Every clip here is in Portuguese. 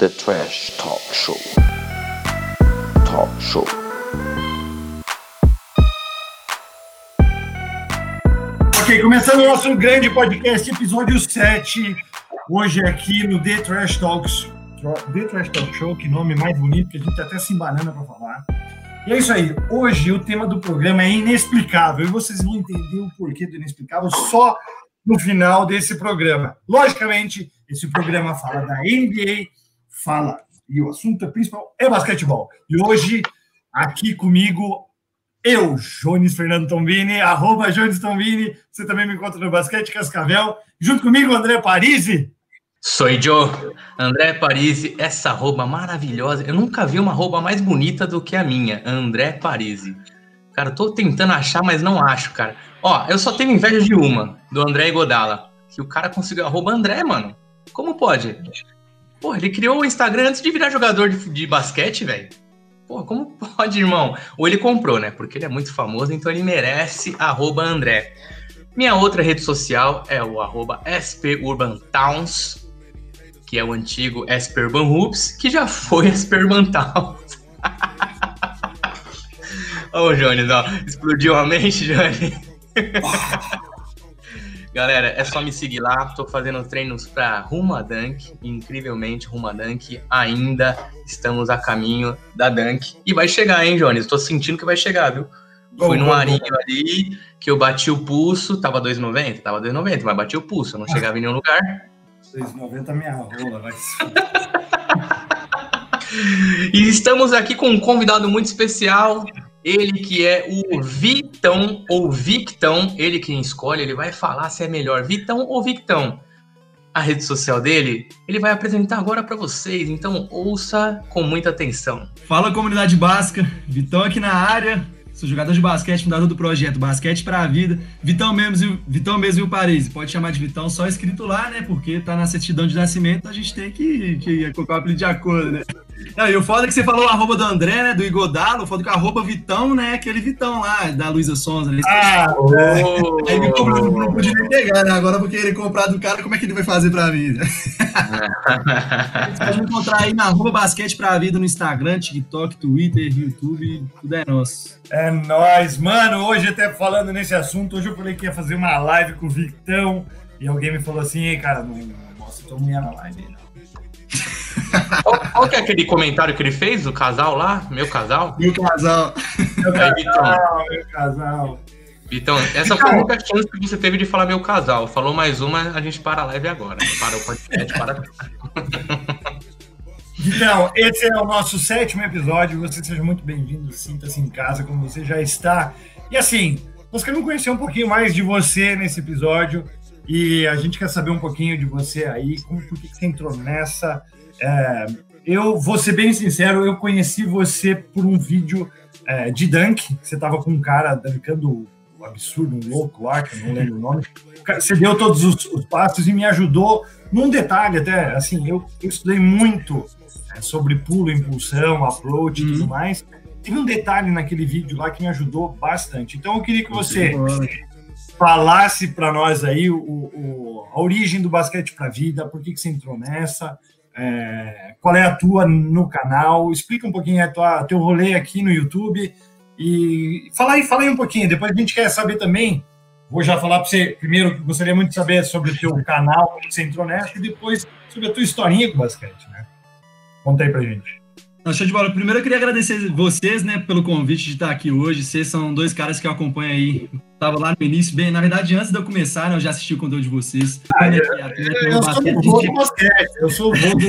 The Trash Talk Show. Talk Show. Ok, começando o nosso grande podcast, episódio 7. Hoje aqui no The Trash Talks. The Trash Talk Show, que nome mais bonito, que a gente até se embanana para falar. E é isso aí. Hoje o tema do programa é inexplicável. E vocês vão entender o porquê do inexplicável só no final desse programa. Logicamente, esse programa fala da NBA, fala, e o assunto principal é basquetebol. E hoje, aqui comigo, eu, Jones Fernando Tombini, arroba Jones Tombini, você também me encontra no Basquete Cascavel, junto comigo, André Parisi. Sou Joe, André Parisi, essa roupa maravilhosa. Eu nunca vi uma roupa mais bonita do que a minha, André Parisi. Cara, tô tentando achar, mas não acho, cara. Ó, eu só tenho inveja de uma, do André Godala. Que o cara conseguiu a roupa André, mano. Como pode? Pô, ele criou o Instagram antes de virar jogador de, de basquete, velho. Pô, como pode, irmão? Ou ele comprou, né? Porque ele é muito famoso, então ele merece arroba André. Minha outra rede social é o SPUrbanTowns, que é o antigo SP Urban Hoops, que já foi SP Urban Towns. Ô, Jones, ó, explodiu a mente, Jones. Galera, é só me seguir lá. Tô fazendo treinos para Ruma Dunk. Incrivelmente, Ruma Dunk. Ainda estamos a caminho da Dunk. E vai chegar, hein, Jones? Tô sentindo que vai chegar, viu? Fui num arinho ali que eu bati o pulso. Tava 2,90? Tava 2,90, mas bati o pulso. Eu não chegava em nenhum lugar. 2,90 é minha rola, vai E estamos aqui com um convidado muito especial. Ele que é o Vitão ou Victão, ele quem escolhe, ele vai falar se é melhor Vitão ou Victão. A rede social dele, ele vai apresentar agora para vocês, então ouça com muita atenção. Fala comunidade básica, Vitão aqui na área, sou jogador de basquete, fundador do projeto Basquete para a Vida. Vitão mesmo, Vitão mesmo e o Paris, pode chamar de Vitão só escrito lá, né? Porque tá na certidão de nascimento, a gente tem que, que colocar o apelido de acordo, né? Não, e o foda é que você falou o arroba do André, né? Do Igodalo, foda é que o arroba Vitão, né? Aquele Vitão lá, da Luísa Sonza. Né? Ah, oh, Aí me comprou, não podia nem pegar, né? Agora porque ele comprar do cara, como é que ele vai fazer pra mim? você pode me encontrar aí na arroba basquete pra vida no Instagram, TikTok, Twitter, YouTube, tudo é nosso. É nóis, mano. Hoje, até falando nesse assunto, hoje eu falei que ia fazer uma live com o Vitão. E alguém me falou assim, ei, cara, não mostra tua mulher na live, não. Qual, que é aquele comentário que ele fez do casal lá? Meu casal? Meu casal. Meu casal, meu casal. Então, essa foi a única chance que você teve de falar meu casal. Falou mais uma, a gente para a live agora. Para o podcast, para. Então, esse é o nosso sétimo episódio. Você seja muito bem-vindo, sinta-se em casa, como você já está. E assim, nós queremos conhecer um pouquinho mais de você nesse episódio. E a gente quer saber um pouquinho de você aí, como por que você entrou nessa. É, eu vou ser bem sincero, eu conheci você por um vídeo é, de dunk. Você estava com um cara dunkando um absurdo, um louco lá, que eu não lembro o nome. Você deu todos os, os passos e me ajudou num detalhe até. Assim, eu, eu estudei muito é, sobre pulo, impulsão, approach e tudo uhum. mais. Teve um detalhe naquele vídeo lá que me ajudou bastante. Então eu queria que você falasse para nós aí o, o, a origem do basquete para a vida, por que, que você entrou nessa, é, qual é a tua no canal, explica um pouquinho a tua, teu rolê aqui no YouTube e fala aí, fala aí um pouquinho. Depois a gente quer saber também. Vou já falar para você primeiro gostaria muito de saber sobre o teu canal, como você entrou nessa, e depois sobre a tua historinha com basquete, né? Conta aí pra gente. Não, show de bola. Primeiro eu queria agradecer vocês, né, pelo convite de estar aqui hoje. Vocês são dois caras que eu acompanho aí. Tava lá no início, bem, na verdade, antes de eu começar, né, eu já assisti o conteúdo de vocês. Ah, é, eu, eu, sou o vô do basquete, eu sou o vô do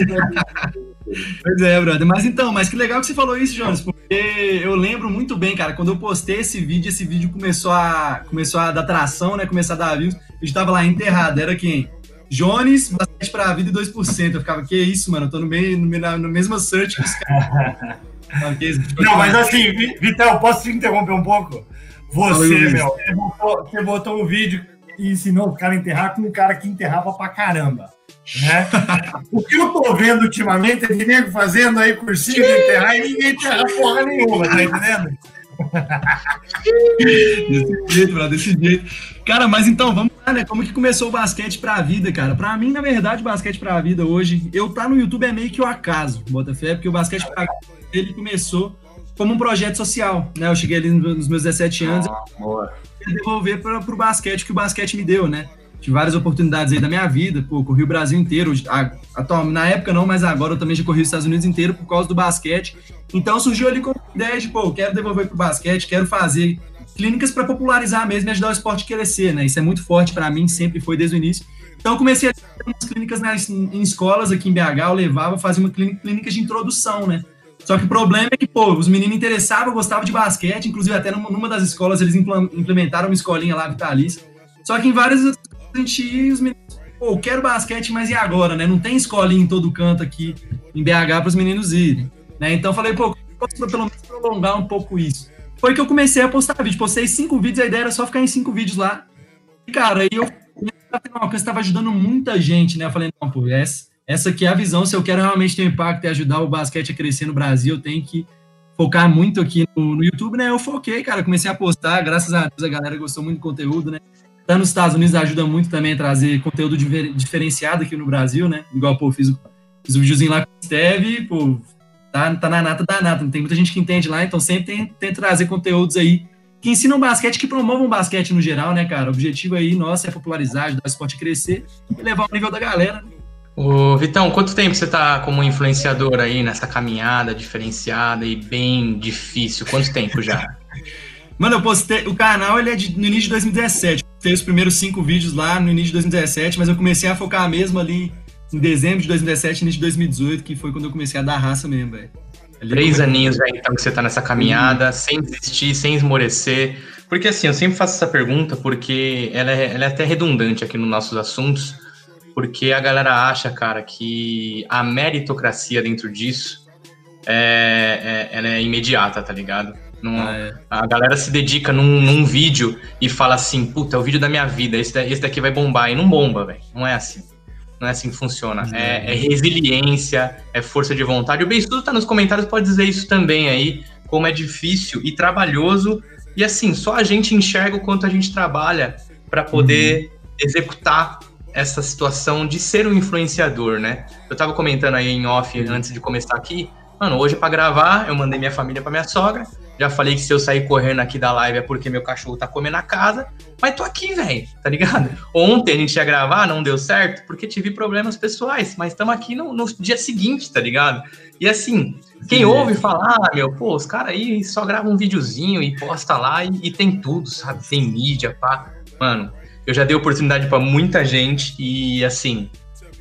Pois é, brother. Mas então, mas que legal que você falou isso, Jones, porque eu lembro muito bem, cara, quando eu postei esse vídeo, esse vídeo começou a, começou a dar tração, né, começar a dar views, eu estava lá enterrado, era quem? Jones, bastante pra vida e 2%. Eu ficava, que isso, mano? Eu tô no meio, no, mesmo search que os caras. Não, mas assim, Vital, posso te interromper um pouco? Você, meu, você botou, você botou um vídeo e ensinou o cara a enterrar com um cara que enterrava pra caramba. Né? o que eu tô vendo ultimamente é de nego fazendo aí cursinho de enterrar e ninguém enterra porra nenhuma, tá entendendo? Desse jeito, bro, desse jeito. Cara, mas então, vamos lá né, como que começou o basquete pra vida, cara? Pra mim, na verdade, o basquete pra vida hoje, eu tá no YouTube é meio que o acaso, bota fé, porque o basquete pra vida, ele começou como um projeto social, né? Eu cheguei ali nos meus 17 anos, oh, eu devolver para o basquete que o basquete me deu, né? Tive várias oportunidades aí da minha vida, pô, corri o Brasil inteiro, atual, na época não, mas agora eu também já corri os Estados Unidos inteiro por causa do basquete. Então surgiu ali com a ideia de, pô, quero devolver pro basquete, quero fazer clínicas para popularizar mesmo e ajudar o esporte a crescer, né? Isso é muito forte para mim, sempre foi desde o início. Então comecei a ter umas clínicas nas, em escolas aqui em BH, eu levava, fazia uma clínica, clínica de introdução, né? Só que o problema é que, pô, os meninos interessavam, gostavam de basquete, inclusive até numa das escolas eles implementaram uma escolinha lá vitalícia. Só que em várias gente ia, os meninos, pô, quero basquete, mas e agora, né? Não tem escolinha em todo canto aqui em BH para os meninos irem, né? Então falei, pô, posso pelo menos prolongar um pouco isso. Foi que eu comecei a postar vídeo, postei cinco vídeos, a ideia era só ficar em cinco vídeos lá. E, cara, aí eu estava ajudando muita gente, né? Eu falei, não, pô, essa, essa aqui é a visão. Se eu quero realmente ter um impacto e ajudar o basquete a crescer no Brasil, eu tenho que focar muito aqui no, no, YouTube, né? Eu foquei, cara, comecei a postar, graças a Deus a galera gostou muito do conteúdo, né? Tá nos Estados Unidos ajuda muito também a trazer conteúdo diferenciado aqui no Brasil, né? Igual, pô, fiz, fiz um videozinho lá com o Steve, pô, tá, tá na nata da nata. Tem muita gente que entende lá, então sempre tem, tem trazer conteúdos aí que ensinam basquete, que promovam basquete no geral, né, cara? O objetivo aí nosso é popularizar, ajudar o esporte a crescer e levar o nível da galera, né? Ô, Vitão, quanto tempo você tá como influenciador aí nessa caminhada diferenciada e bem difícil? Quanto tempo já? Mano, eu postei. O canal ele é de, no início de 2017. Tem os primeiros cinco vídeos lá no início de 2017, mas eu comecei a focar mesmo ali em dezembro de 2017, início de 2018, que foi quando eu comecei a dar raça mesmo, velho. Três aninhos já então que você tá nessa caminhada, uhum. sem desistir, sem esmorecer. Porque assim, eu sempre faço essa pergunta porque ela é, ela é até redundante aqui nos nossos assuntos, porque a galera acha, cara, que a meritocracia dentro disso é, é ela é imediata, tá ligado? Ah, é. A galera se dedica num, num, vídeo e fala assim, puta, é o vídeo da minha vida, esse, esse daqui vai bombar. E não bomba, velho. Não é assim. Não é assim que funciona. É, é resiliência, é força de vontade. O Beistudo tá nos comentários, pode dizer isso também aí, como é difícil e trabalhoso. E assim, só a gente enxerga o quanto a gente trabalha para poder uhum. executar essa situação de ser um influenciador, né? Eu tava comentando aí em off antes de começar aqui. Mano, hoje para gravar, eu mandei minha família para minha sogra. Já falei que se eu sair correndo aqui da live é porque meu cachorro tá comendo a casa. Mas tô aqui, velho, tá ligado? Ontem a gente ia gravar, não deu certo, porque tive problemas pessoais. Mas estamos aqui no, no, dia seguinte, tá ligado? E assim, quem ouve falar, ah, meu, pô, os caras aí só gravam um videozinho e posta lá e, e tem tudo, sabe? Tem mídia, pá. Mano, eu já dei oportunidade para muita gente e assim,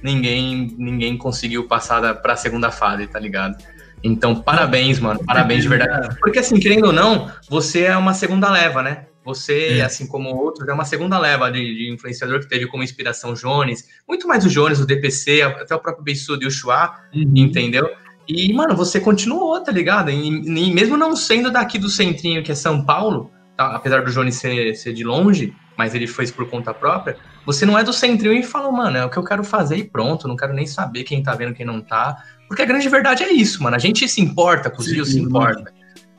ninguém ninguém conseguiu passar para a segunda fase, tá ligado? Então, parabéns, mano. Parabéns de verdade. Porque, assim, querendo ou não, você é uma segunda leva, né? Você, é. assim como outros, é uma segunda leva de, de, influenciador que teve como inspiração Jones, muito mais o Jones, o DPC, até o próprio Beissudo e o Chua, uhum. entendeu? E, mano, você continuou, tá ligado? E, e, mesmo não sendo daqui do centrinho, que é São Paulo, tá? apesar do Jones ser, ser de longe, mas ele fez por conta própria, você não é do centrinho e falou, mano, é o que eu quero fazer e pronto, não quero nem saber quem tá vendo, quem não tá. Porque a grande verdade é isso, mano. A gente se importa com os Sim, se importa.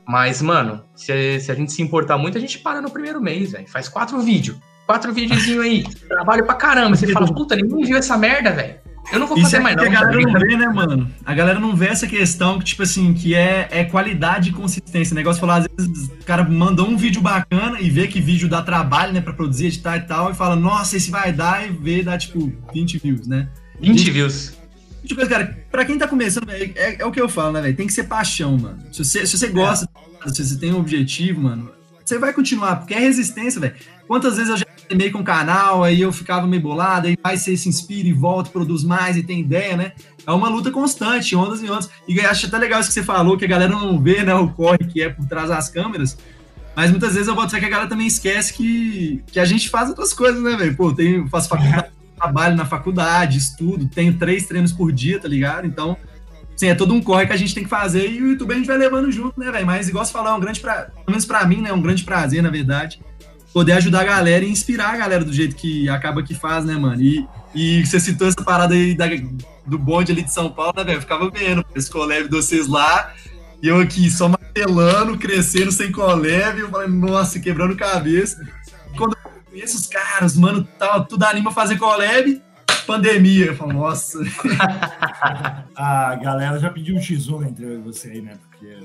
Mas, mano, se, se, a gente se importar muito, a gente para no primeiro mês, velho. Faz quatro vídeos. Quatro videozinhos aí. Trabalho pra caramba. Você fala, puta, ninguém viu essa merda, velho. Eu não vou fazer é mais, não. A galera não vê, né, mano? A galera não vê essa questão que, tipo assim, que é, é qualidade e consistência. O negócio falar, às vezes, o cara mandou um vídeo bacana e vê que vídeo dá trabalho, né, pra produzir, editar e tal, e fala, nossa, esse vai dar, e vê, dá, tipo, 20 views, né? 20 gente, views. Tipo, cara, pra quem tá começando, é, é, é, o que eu falo, né, velho? Tem que ser paixão, mano. Se você, se você gosta, é. se você tem um objetivo, mano, você vai continuar, porque é resistência, velho. Quantas vezes eu já meio com o canal, aí eu ficava meio bolado, aí vai você se inspira e volta, produz mais e tem ideia, né? É uma luta constante, ondas e ondas. E acho até legal isso que você falou, que a galera não vê, né, o corre que é por trás das câmeras. Mas muitas vezes eu boto fé que a galera também esquece que, que a gente faz outras coisas, né, velho? Pô, tem, faço faculdade trabalho na faculdade, estudo, tenho três treinos por dia, tá ligado? Então, assim, é todo um corre que a gente tem que fazer e o YouTube a gente vai levando junto, né, velho? Mas, igual você falou, é um grande, pra, pelo menos pra mim, né, é um grande prazer, na verdade, poder ajudar a galera e inspirar a galera do jeito que acaba que faz, né, mano? E, e você citou essa parada aí da, do bonde ali de São Paulo, né, velho? Eu ficava vendo esse colégio de vocês lá e eu aqui só martelando, crescendo sem colégio, eu falei, nossa, quebrando cabeça. Conheço os caras, mano, tal, tudo anima a fazer collab, pandemia. Eu falo, nossa. a galera já pediu um X1 entre você aí, né? Porque.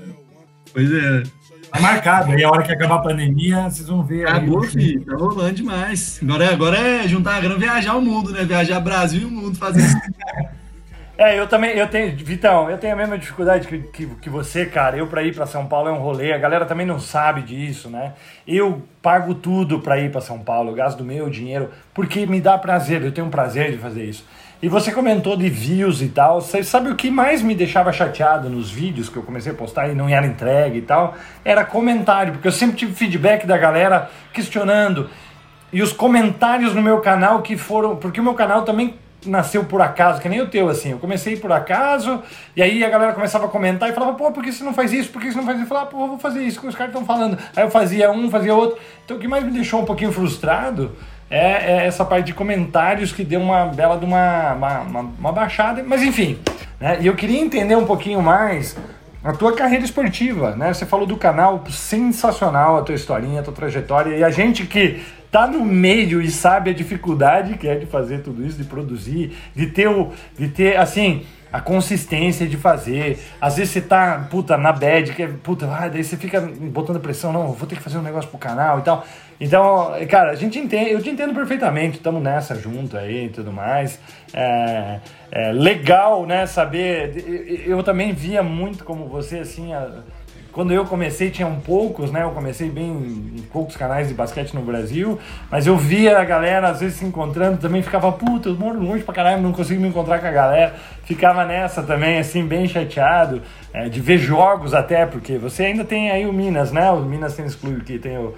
Pois é. Tá marcado. Aí a hora que acabar a pandemia, vocês vão ver. Acabou, aí, filho. Tá rolando demais. Agora, agora é juntar a grana viajar o mundo, né? Viajar Brasil e o mundo fazer isso. É, eu também, eu tenho, Vitão, eu tenho a mesma dificuldade que, que, que você, cara. Eu, para ir para São Paulo é um rolê, a galera também não sabe disso, né? Eu pago tudo para ir para São Paulo, eu gasto meu dinheiro, porque me dá prazer, eu tenho um prazer de fazer isso. E você comentou de views e tal. Você sabe o que mais me deixava chateado nos vídeos que eu comecei a postar e não era entregue e tal? Era comentário, porque eu sempre tive feedback da galera questionando. E os comentários no meu canal que foram. Porque o meu canal também nasceu por acaso, que nem o teu, assim. Eu comecei por acaso, e aí a galera começava a comentar e falava, pô, por que você não faz isso? Por que você não faz isso? Eu falava, pô, eu vou fazer isso que os caras estão falando. Aí eu fazia um, fazia outro. Então o que mais me deixou um pouquinho frustrado é, é essa parte de comentários que deu uma bela de uma, uma, uma, uma baixada. Mas enfim, né? E eu queria entender um pouquinho mais a tua carreira esportiva, né? Você falou do canal, sensacional a tua historinha, a tua trajetória, e a gente que tá no meio e sabe a dificuldade que é de fazer tudo isso, de produzir, de ter o, de ter assim, a consistência de fazer. Às vezes você tá, puta, na bad, que é, puta, ah, daí você fica botando pressão, não, vou ter que fazer um negócio pro canal e tal. Então, cara, a gente entende, eu te entendo perfeitamente, estamos nessa junto aí e tudo mais. É, é legal, né, saber. Eu, também via muito como você, assim, a, quando eu comecei tinham poucos, né? Eu comecei bem em poucos canais de basquete no Brasil, mas eu via a galera às vezes se encontrando, também ficava, puta, eu moro longe pra caralho, não consigo me encontrar com a galera. Ficava nessa também, assim, bem chateado, é, de ver jogos até, porque você ainda tem aí o Minas, né? O Minas Tênis Clube que tem o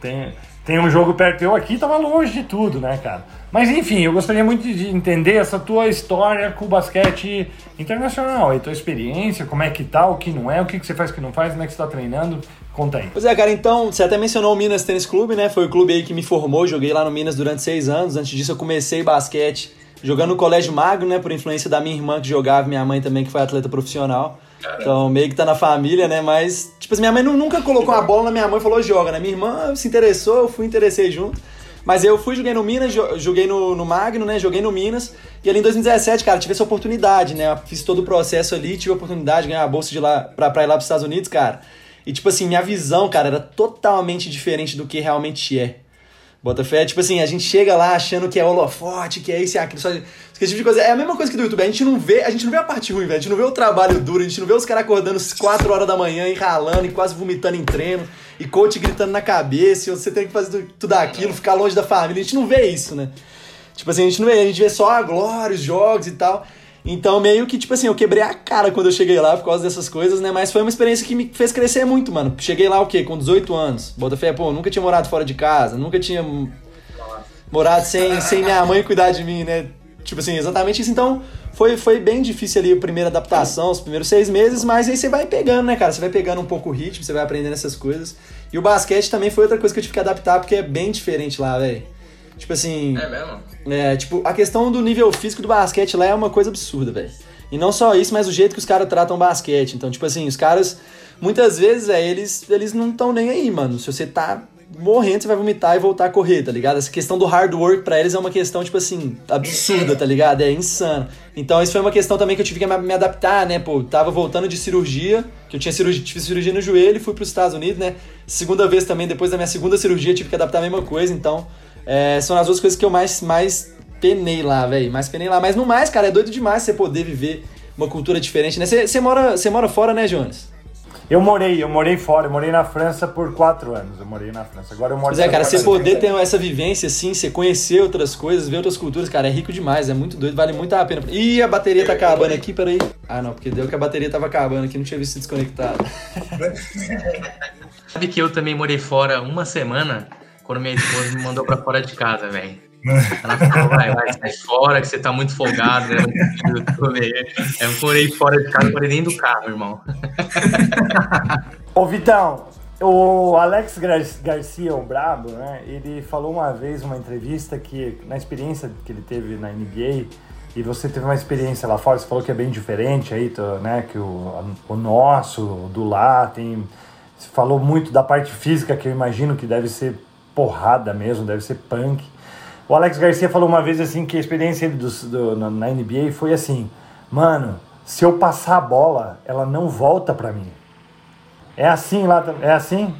tem, tem um jogo perto. Eu aqui tava longe de tudo, né, cara? Mas enfim, eu gostaria muito de entender essa tua história com o basquete internacional, a tua experiência, como é que tá, o que não é, o que, que você faz, o que não faz, como é que você tá treinando. Conta aí. Pois é, cara, então, você até mencionou o Minas Tênis Clube, né? Foi o clube aí que me formou, joguei lá no Minas durante seis anos. Antes disso, eu comecei basquete jogando no Colégio Magno, né? Por influência da minha irmã que jogava, minha mãe também, que foi atleta profissional. Caramba. Então, meio que tá na família, né? Mas, tipo assim, minha mãe nunca colocou uma bola na minha mãe e falou, joga, né? Minha irmã se interessou, eu fui, interessei junto. Mas eu fui, joguei no Minas, joguei no, no Magno, né? Joguei no Minas. E ali em 2017, cara, tive essa oportunidade, né? fiz todo o processo ali, tive a oportunidade de ganhar a bolsa de lá, pra, pra ir lá pros Estados Unidos, cara. E, tipo assim, minha visão, cara, era totalmente diferente do que realmente é. Botafé, tipo assim, a gente chega lá achando que é holofote, que é isso e aquilo, só, esse tipo de coisa. É a mesma coisa que do YouTube, a gente não vê, a gente não vê a parte ruim, velho. A gente não vê o trabalho duro, a gente não vê os caras acordando 4 horas da manhã e ralando e quase vomitando em treino, e coach gritando na cabeça, e você tem que fazer tudo aquilo, ficar longe da família. A gente não vê isso, né? Tipo assim, a gente não vê, a gente vê só a glória, os jogos e tal. Então, meio que, tipo assim, eu quebrei a cara quando eu cheguei lá por causa dessas coisas, né? Mas foi uma experiência que me fez crescer muito, mano. Cheguei lá o quê? Com 18 anos. Botafé, pô, nunca tinha morado fora de casa, nunca tinha morado sem, sem minha mãe cuidar de mim, né? Tipo assim, exatamente isso. Então, foi, foi bem difícil ali a primeira adaptação, os primeiros seis meses, mas aí você vai pegando, né, cara? Você vai pegando um pouco o ritmo, você vai aprendendo essas coisas. E o basquete também foi outra coisa que eu tive que adaptar, porque é bem diferente lá, velho. Tipo assim. É mesmo? É, tipo, a questão do nível físico do basquete lá é uma coisa absurda, velho. E não só isso, mas o jeito que os caras tratam o basquete. Então, tipo assim, os caras, muitas vezes, é, eles, eles não estão nem aí, mano. Se você tá morrendo, você vai vomitar e voltar a correr, tá ligado? Essa questão do hard work pra eles é uma questão, tipo assim, absurda, tá ligado? É insano. Então, isso foi uma questão também que eu tive que me adaptar, né? Pô, tava voltando de cirurgia, que eu tinha cirurgia, tive cirurgia no joelho e fui pros Estados Unidos, né? Segunda vez também, depois da minha segunda cirurgia, tive que adaptar a mesma coisa. Então, é, são as duas coisas que eu mais, mais penei lá, velho. Mais penei lá. Mas no mais, cara, é doido demais você poder viver uma cultura diferente, né? Você mora, mora fora, né, Jonas? Eu morei, eu morei fora, eu morei na França por quatro anos. Eu morei na França. Agora eu moro Pois é, cara, você poder ter essa vivência assim, você conhecer outras coisas, ver outras culturas, cara, é rico demais, é muito doido, vale muito a pena. Ih, a bateria tá acabando aqui, peraí. Ah, não, porque deu que a bateria tava acabando aqui, não tinha visto desconectado. Sabe que eu também morei fora uma semana quando minha esposa me mandou pra fora de casa, velho. Ela falou, vai, vai, sai fora, que você tá muito folgado, né? Eu morei fora de casa, morei dentro do carro, irmão. Ô, Vitão, o Alex Garcia, o Brabo, né? Ele falou uma vez, uma entrevista, que na experiência que ele teve na NBA, e você teve uma experiência lá fora, você falou que é bem diferente aí, né? Que o, o nosso, do lá, tem. Você falou muito da parte física, que eu imagino que deve ser porrada mesmo, deve ser punk. O Alex Garcia falou uma vez assim que a experiência dele do, do, na, NBA foi assim: mano, se eu passar a bola, ela não volta para mim. É assim lá, é assim?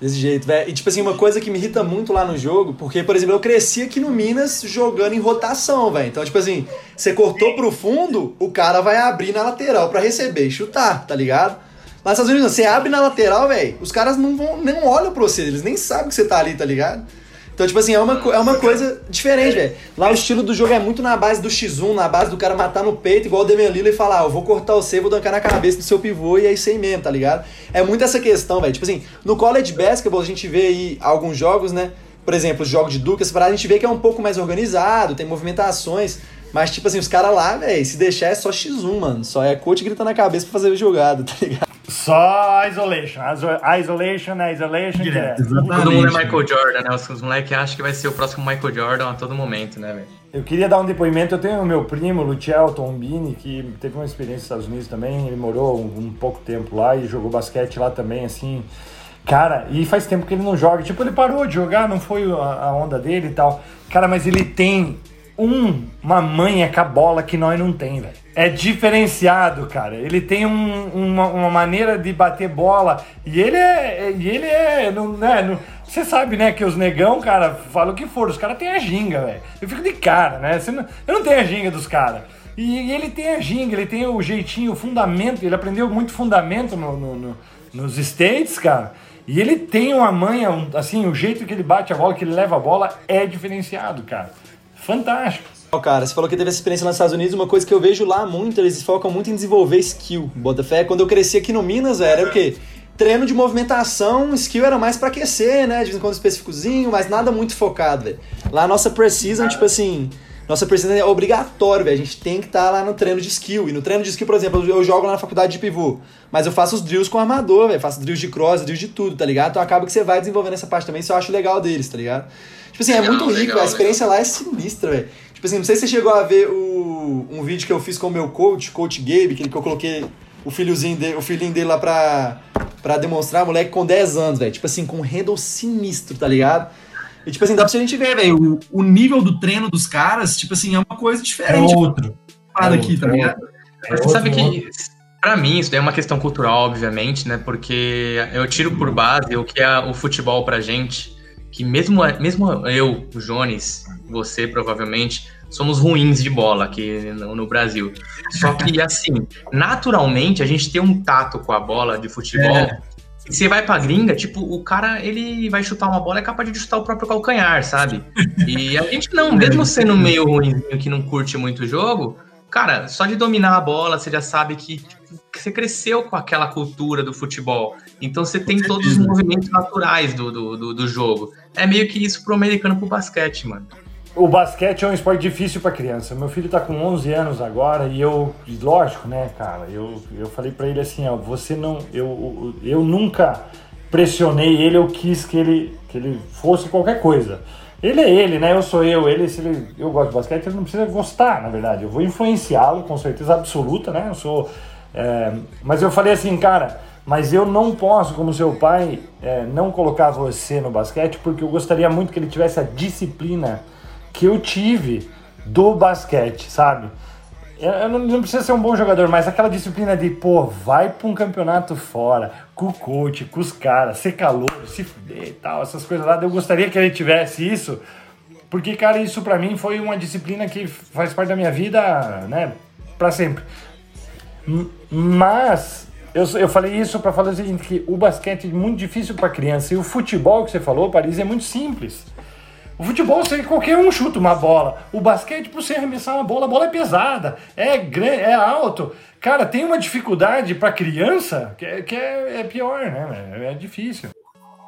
Desse jeito, velho. E tipo assim, uma coisa que me irrita muito lá no jogo, porque, por exemplo, eu cresci aqui no Minas jogando em rotação, velho. Então, tipo assim, você cortou pro fundo, o cara vai abrir na lateral para receber e chutar, tá ligado? Lá nos Estados Unidos, você abre na lateral, velho, os caras não vão, não olham pra você, eles nem sabem que você tá ali, tá ligado? Então, tipo assim, é uma, é uma coisa diferente, velho. Lá o estilo do jogo é muito na base do X1, na base do cara matar no peito, igual o Demian Lillard e falar, ah, eu vou cortar você, vou dancar na cabeça do seu pivô e é isso aí mesmo, tá ligado? É muito essa questão, velho. Tipo assim, no college basketball a gente vê aí alguns jogos, né? Por exemplo, os jogos de Duke, a gente vê que é um pouco mais organizado, tem movimentações. Mas, tipo assim, os caras lá, velho, se deixar é só X1, mano. Só é coach gritando na cabeça pra fazer a jogada, tá ligado? Só isolation. A isolation, a isolation direto. Todo mundo é Michael Jordan, né? Os, os moleques acham que vai ser o próximo Michael Jordan a todo momento, né, velho? Eu queria dar um depoimento. Eu tenho o meu primo, Luciel Tombini, que teve uma experiência nos Estados Unidos também. Ele morou um, um pouco tempo lá e jogou basquete lá também, assim. Cara, e faz tempo que ele não joga. Tipo, ele parou de jogar, não foi a, a onda dele e tal. Cara, mas ele tem um, uma manha com a bola que nós não tem, velho. É diferenciado, cara. Ele tem um, uma, uma, maneira de bater bola e ele é. E ele é. Não, né, não, você sabe, né, que os negão, cara, falam o que for, os caras têm a ginga, velho. Eu fico de cara, né? Não, eu não tenho a ginga dos caras. E, e, ele tem a ginga, ele tem o jeitinho, o fundamento, ele aprendeu muito fundamento no, no, no, nos States, cara. E ele tem uma manha, um, assim, o jeito que ele bate a bola, que ele leva a bola é diferenciado, cara. Fantástico. Cara, você falou que teve essa experiência nos Estados Unidos, uma coisa que eu vejo lá muito, eles focam muito em desenvolver skill. Botafé, quando eu cresci aqui no Minas, era o quê? Treino de movimentação, skill era mais para aquecer, né? De vez em quando específicozinho, mas nada muito focado, velho. Lá a nossa Precision, tipo assim, nossa Precision é obrigatório, velho. A gente tem que estar tá lá no treino de skill. E no treino de skill, por exemplo, eu jogo lá na faculdade de pivô. Mas eu faço os drills com armador, velho. Faço drills de cross, drills de tudo, tá ligado? Então acaba que você vai desenvolvendo essa parte também, isso eu acho legal deles, tá ligado? Tipo assim, é muito rico, legal, a experiência legal. lá é sinistra, velho. Tipo assim, não sei se você chegou a ver o, um vídeo que eu fiz com o meu coach, coach Gabe, que, que eu coloquei o filhozinho dele, o filhinho dele lá pra, pra demonstrar, moleque com 10 anos, velho. Tipo assim, com um handle sinistro, tá ligado? E tipo assim, dá pra gente ver, velho, o, o, nível do treino dos caras, tipo assim, é uma coisa diferente. É outro. É aqui, tá ligado? É você sabe que, pra mim, isso daí é uma questão cultural, obviamente, né? Porque eu tiro por base o que é o futebol pra gente que mesmo, mesmo eu, o Jones, você provavelmente, somos ruins de bola aqui no, no, Brasil. Só que, assim, naturalmente, a gente tem um tato com a bola de futebol. É. Você vai pra gringa, tipo, o cara, ele vai chutar uma bola, é capaz de chutar o próprio calcanhar, sabe? E a gente não, mesmo sendo meio ruim, que não curte muito o jogo, cara, só de dominar a bola, você já sabe que, que você cresceu com aquela cultura do futebol. Então você tem todos os movimentos naturais do, do, do, do jogo. É meio que isso pro americano pro basquete, mano. O basquete é um esporte difícil para criança. Meu filho tá com 11 anos agora e eu, lógico, né, cara, eu, eu falei para ele assim, ó, você não, eu, eu nunca pressionei ele, eu quis que ele, que ele fosse qualquer coisa. Ele é ele, né? Eu sou eu. Ele, se ele, eu gosto de basquete, ele não precisa gostar, na verdade. Eu vou influenciá-lo com certeza absoluta, né? Eu sou. É, mas eu falei assim, cara, mas eu não posso, como seu pai, é, não colocar você no basquete, porque eu gostaria muito que ele tivesse a disciplina que eu tive do basquete, sabe? Eu não, não precisa ser um bom jogador, mas aquela disciplina de, pô, vai pra um campeonato fora, com o coach, com os caras, ser calor, se fuder e tal, essas coisas lá. Eu gostaria que ele tivesse isso, porque, cara, isso para mim foi uma disciplina que faz parte da minha vida, né, pra sempre. Mas eu, eu falei isso para falar o seguinte, que o basquete é muito difícil para criança e o futebol que você falou, Paris, é muito simples. O futebol, você, qualquer um chuta uma bola. O basquete, para você arremessar uma bola, a bola é pesada, é grande, é alto. Cara, tem uma dificuldade para criança que, é, que é, é, pior, né? É, é difícil.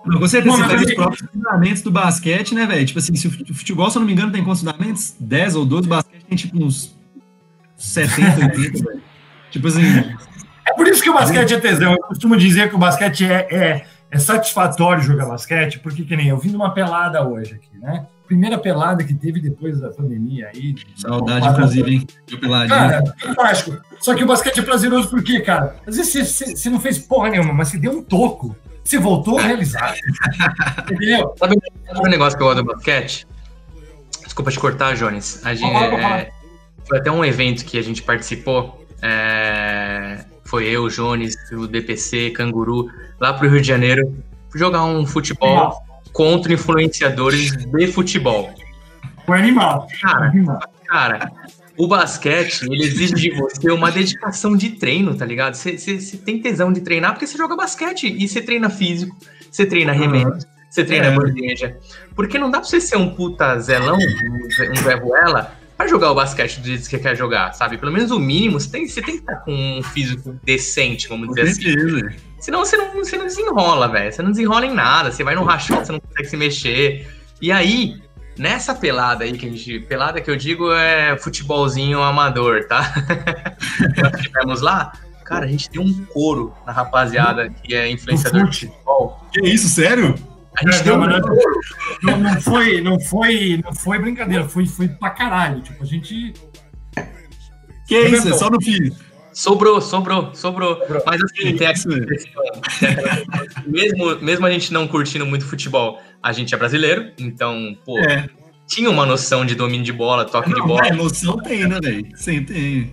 Não, com certeza, você pega os próprios fundamentos do basquete, né, velho? Tipo assim, se o futebol, se eu não me engano, tem quantos fundamentos? 10 ou 12, o basquete tem tipo uns 70, 80, velho. Tipo assim. É por isso que o basquete é tesão. Eu costumo dizer que o basquete é, é é satisfatório jogar basquete, porque que nem eu vim de uma pelada hoje aqui, né? Primeira pelada que teve depois da pandemia aí. Saudade, inclusive, hein? Cara, fantástico. Só que o basquete é prazeroso por quê, cara? Às vezes você, não fez porra nenhuma, mas você deu um toco. Você voltou realizado. Entendeu? Sabe, sabe um negócio que eu gosto do basquete? Desculpa te cortar, Jones. A gente, é, foi até um evento que a gente participou. é, foi eu, Jones, o DPC, Canguru, lá pro Rio de Janeiro, jogar um futebol contra influenciadores de futebol. Foi animal. Cara. Cara, o basquete, ele exige de você uma dedicação de treino, tá ligado? Você, tem tesão de treinar porque você joga basquete e você treina físico, você treina remédio, você treina É. bandeja. Porque não dá pra você ser um puta zelão, um Zé- um Pra jogar o basquete do jeito que você quer jogar, sabe? Pelo menos o mínimo, você tem, você tem que estar com um físico decente, vamos dizer assim. Senão você não, você não desenrola, velho. Você não desenrola em nada. Você vai no rachão, você não consegue se mexer. E aí, nessa pelada aí que a gente. Pelada que eu digo é futebolzinho amador, tá? Nós estivemos lá. Cara, a gente deu um couro na rapaziada que é influenciador de fute. futebol. Que isso, sério? A gente É, deu não, um não. Não, não foi, não foi, não foi brincadeira, foi, foi pra caralho. Tipo, a gente. Que isso, é só no fim. Sobrou, sobrou, sobrou. Mas assim, tem mesmo, mesmo a gente não curtindo muito futebol, a gente é brasileiro, então, pô, É. tinha uma noção de domínio de bola, toque de bola. A emoção tem, né, velho? Sim, tem.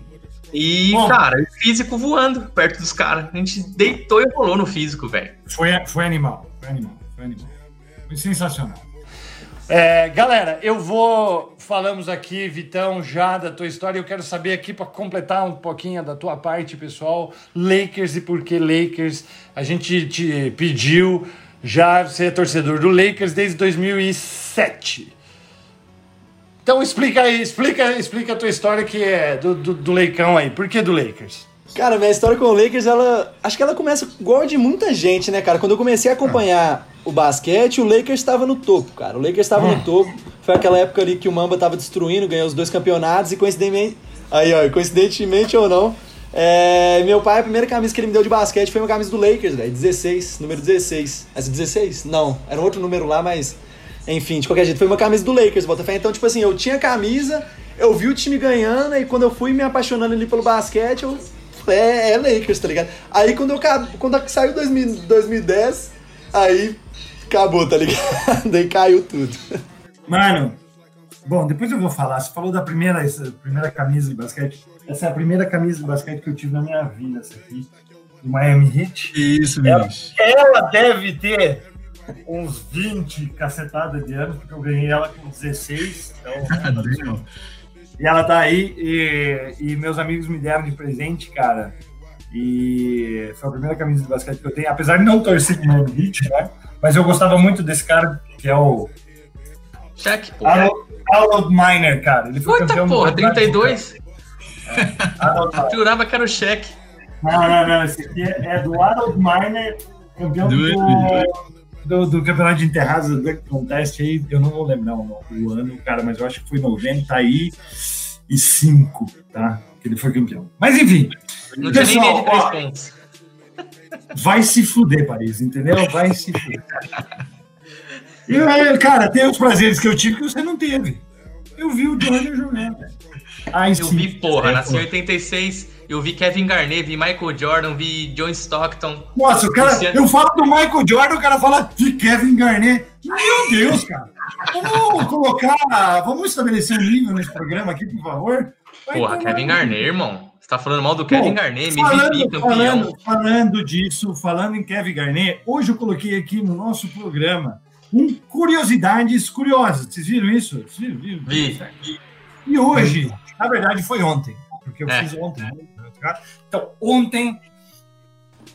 E, Bom. cara, o físico voando perto dos caras. A gente deitou e rolou no físico, velho. Foi, foi animal. Foi animal. Foi animal. Foi sensacional. É, galera, eu vou. Falamos aqui, Vitão, já da tua história. Eu quero saber aqui para completar um pouquinho da tua parte, pessoal. Lakers e por que Lakers? A gente te pediu já você é torcedor do Lakers desde 2007. Então explica aí, explica, explica a tua história que é do, do, do Leicão aí. Por que do Lakers? Cara, minha história com o Lakers, ela. Acho que ela começa igual a de muita gente, né, cara? Quando eu comecei a acompanhar o basquete, o Lakers estava no topo, cara. O Lakers estava no topo. Foi aquela época ali que o Mamba tava destruindo, ganhou os dois campeonatos e coincidentemente. Aí, ó, coincidentemente ou não. é, meu pai, a primeira camisa que ele me deu de basquete foi uma camisa do Lakers, velho. 16, número 16. Essa 16? Não, era um outro número lá, mas. Enfim, de qualquer jeito, foi uma camisa do Lakers, Botafé. Então, tipo assim, eu tinha camisa, eu vi o time ganhando, e quando eu fui me apaixonando ali pelo basquete, eu. É, é Lakers, tá ligado? Aí quando eu quando saiu 2000, 2010, aí acabou, tá ligado? Aí caiu tudo. Mano, bom, depois eu vou falar. Você falou da primeira, essa primeira camisa de basquete. Essa é a primeira camisa de basquete que eu tive na minha vida, essa aqui, do Miami Heat. Isso, bicho. Ela deve ter uns 20 cacetadas de anos, porque eu ganhei ela com 16. Então, Adriano. e ela tá aí, e, e meus amigos me deram de presente, cara. E foi a primeira camisa de basquete que eu tenho, apesar de não torcer pro Miami Heat, né? Mas eu gostava muito desse cara, que é o Cheque, pô. Harold, Harold Miner, cara. Ele foi Puta campeão porra, campeonato. 32? Harold Miner. Jurava que era o cheque. Não, não, não. Esse aqui é, é do Harold Miner, campeão Do- do, do, campeonato de enterrados do Dunk Contest aí. Eu não vou lembrar o, o ano, cara, mas eu acho que foi 95, tá? Que ele foi campeão. Mas enfim, Não Pessoal, meia de três ó. pontos. Vai se fuder, Paris, entendeu? Vai se fuder. E, aí, cara, tem os prazeres que eu tive que você não teve. Eu vi o Jordan jogando. Aí Eu sim. vi, porra, É, nasci em 86, eu vi Kevin Garnett, vi Michael Jordan, vi John Stockton. Nossa, o cara, Luciano- eu falo do Michael Jordan, o cara fala de Kevin Garnett. Meu Deus, cara. Vamos colocar, vamos estabelecer um nível nesse programa aqui, por favor. Vai Porra, Kevin Garnett, irmão. Você tá falando mal do Kevin Bom, Garnett, MVP, Falando, campeão. falando, falando disso, falando em Kevin Garnett, hoje eu coloquei aqui no nosso programa um curiosidades curiosas. Vocês viram isso? Vocês viram? viram? Vi. E hoje, na verdade, foi ontem, porque eu É. fiz ontem. né? Então, ontem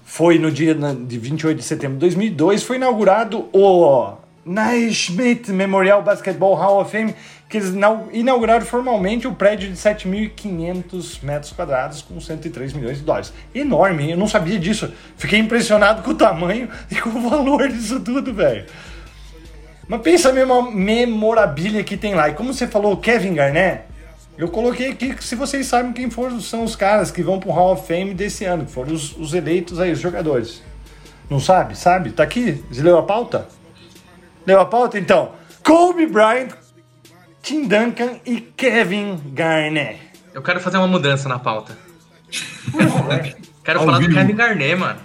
foi no dia na- de 28 de setembro de 2002, foi inaugurado o Naismith Memorial Basketball Hall of Fame, que eles inau- inauguraram formalmente o prédio de 7.500 metros quadrados com 103 milhões de dólares. Enorme, eu não sabia disso. Fiquei impressionado com o tamanho e com o valor disso tudo, velho. Mas pensa a memo- memorabilia que tem lá. E como você falou, Kevin Garnett, eu coloquei aqui que se vocês sabem quem foram, são os caras que vão pro Hall of Fame desse ano, que foram os, os eleitos aí, os jogadores. Não sabe? Sabe? Tá aqui? Você leu a pauta? Leu a pauta? Então, Kobe Bryant, Tim Duncan e Kevin Garnett. Eu quero fazer uma mudança na pauta. Quero Ao falar do vivo. Kevin Garnett, mano.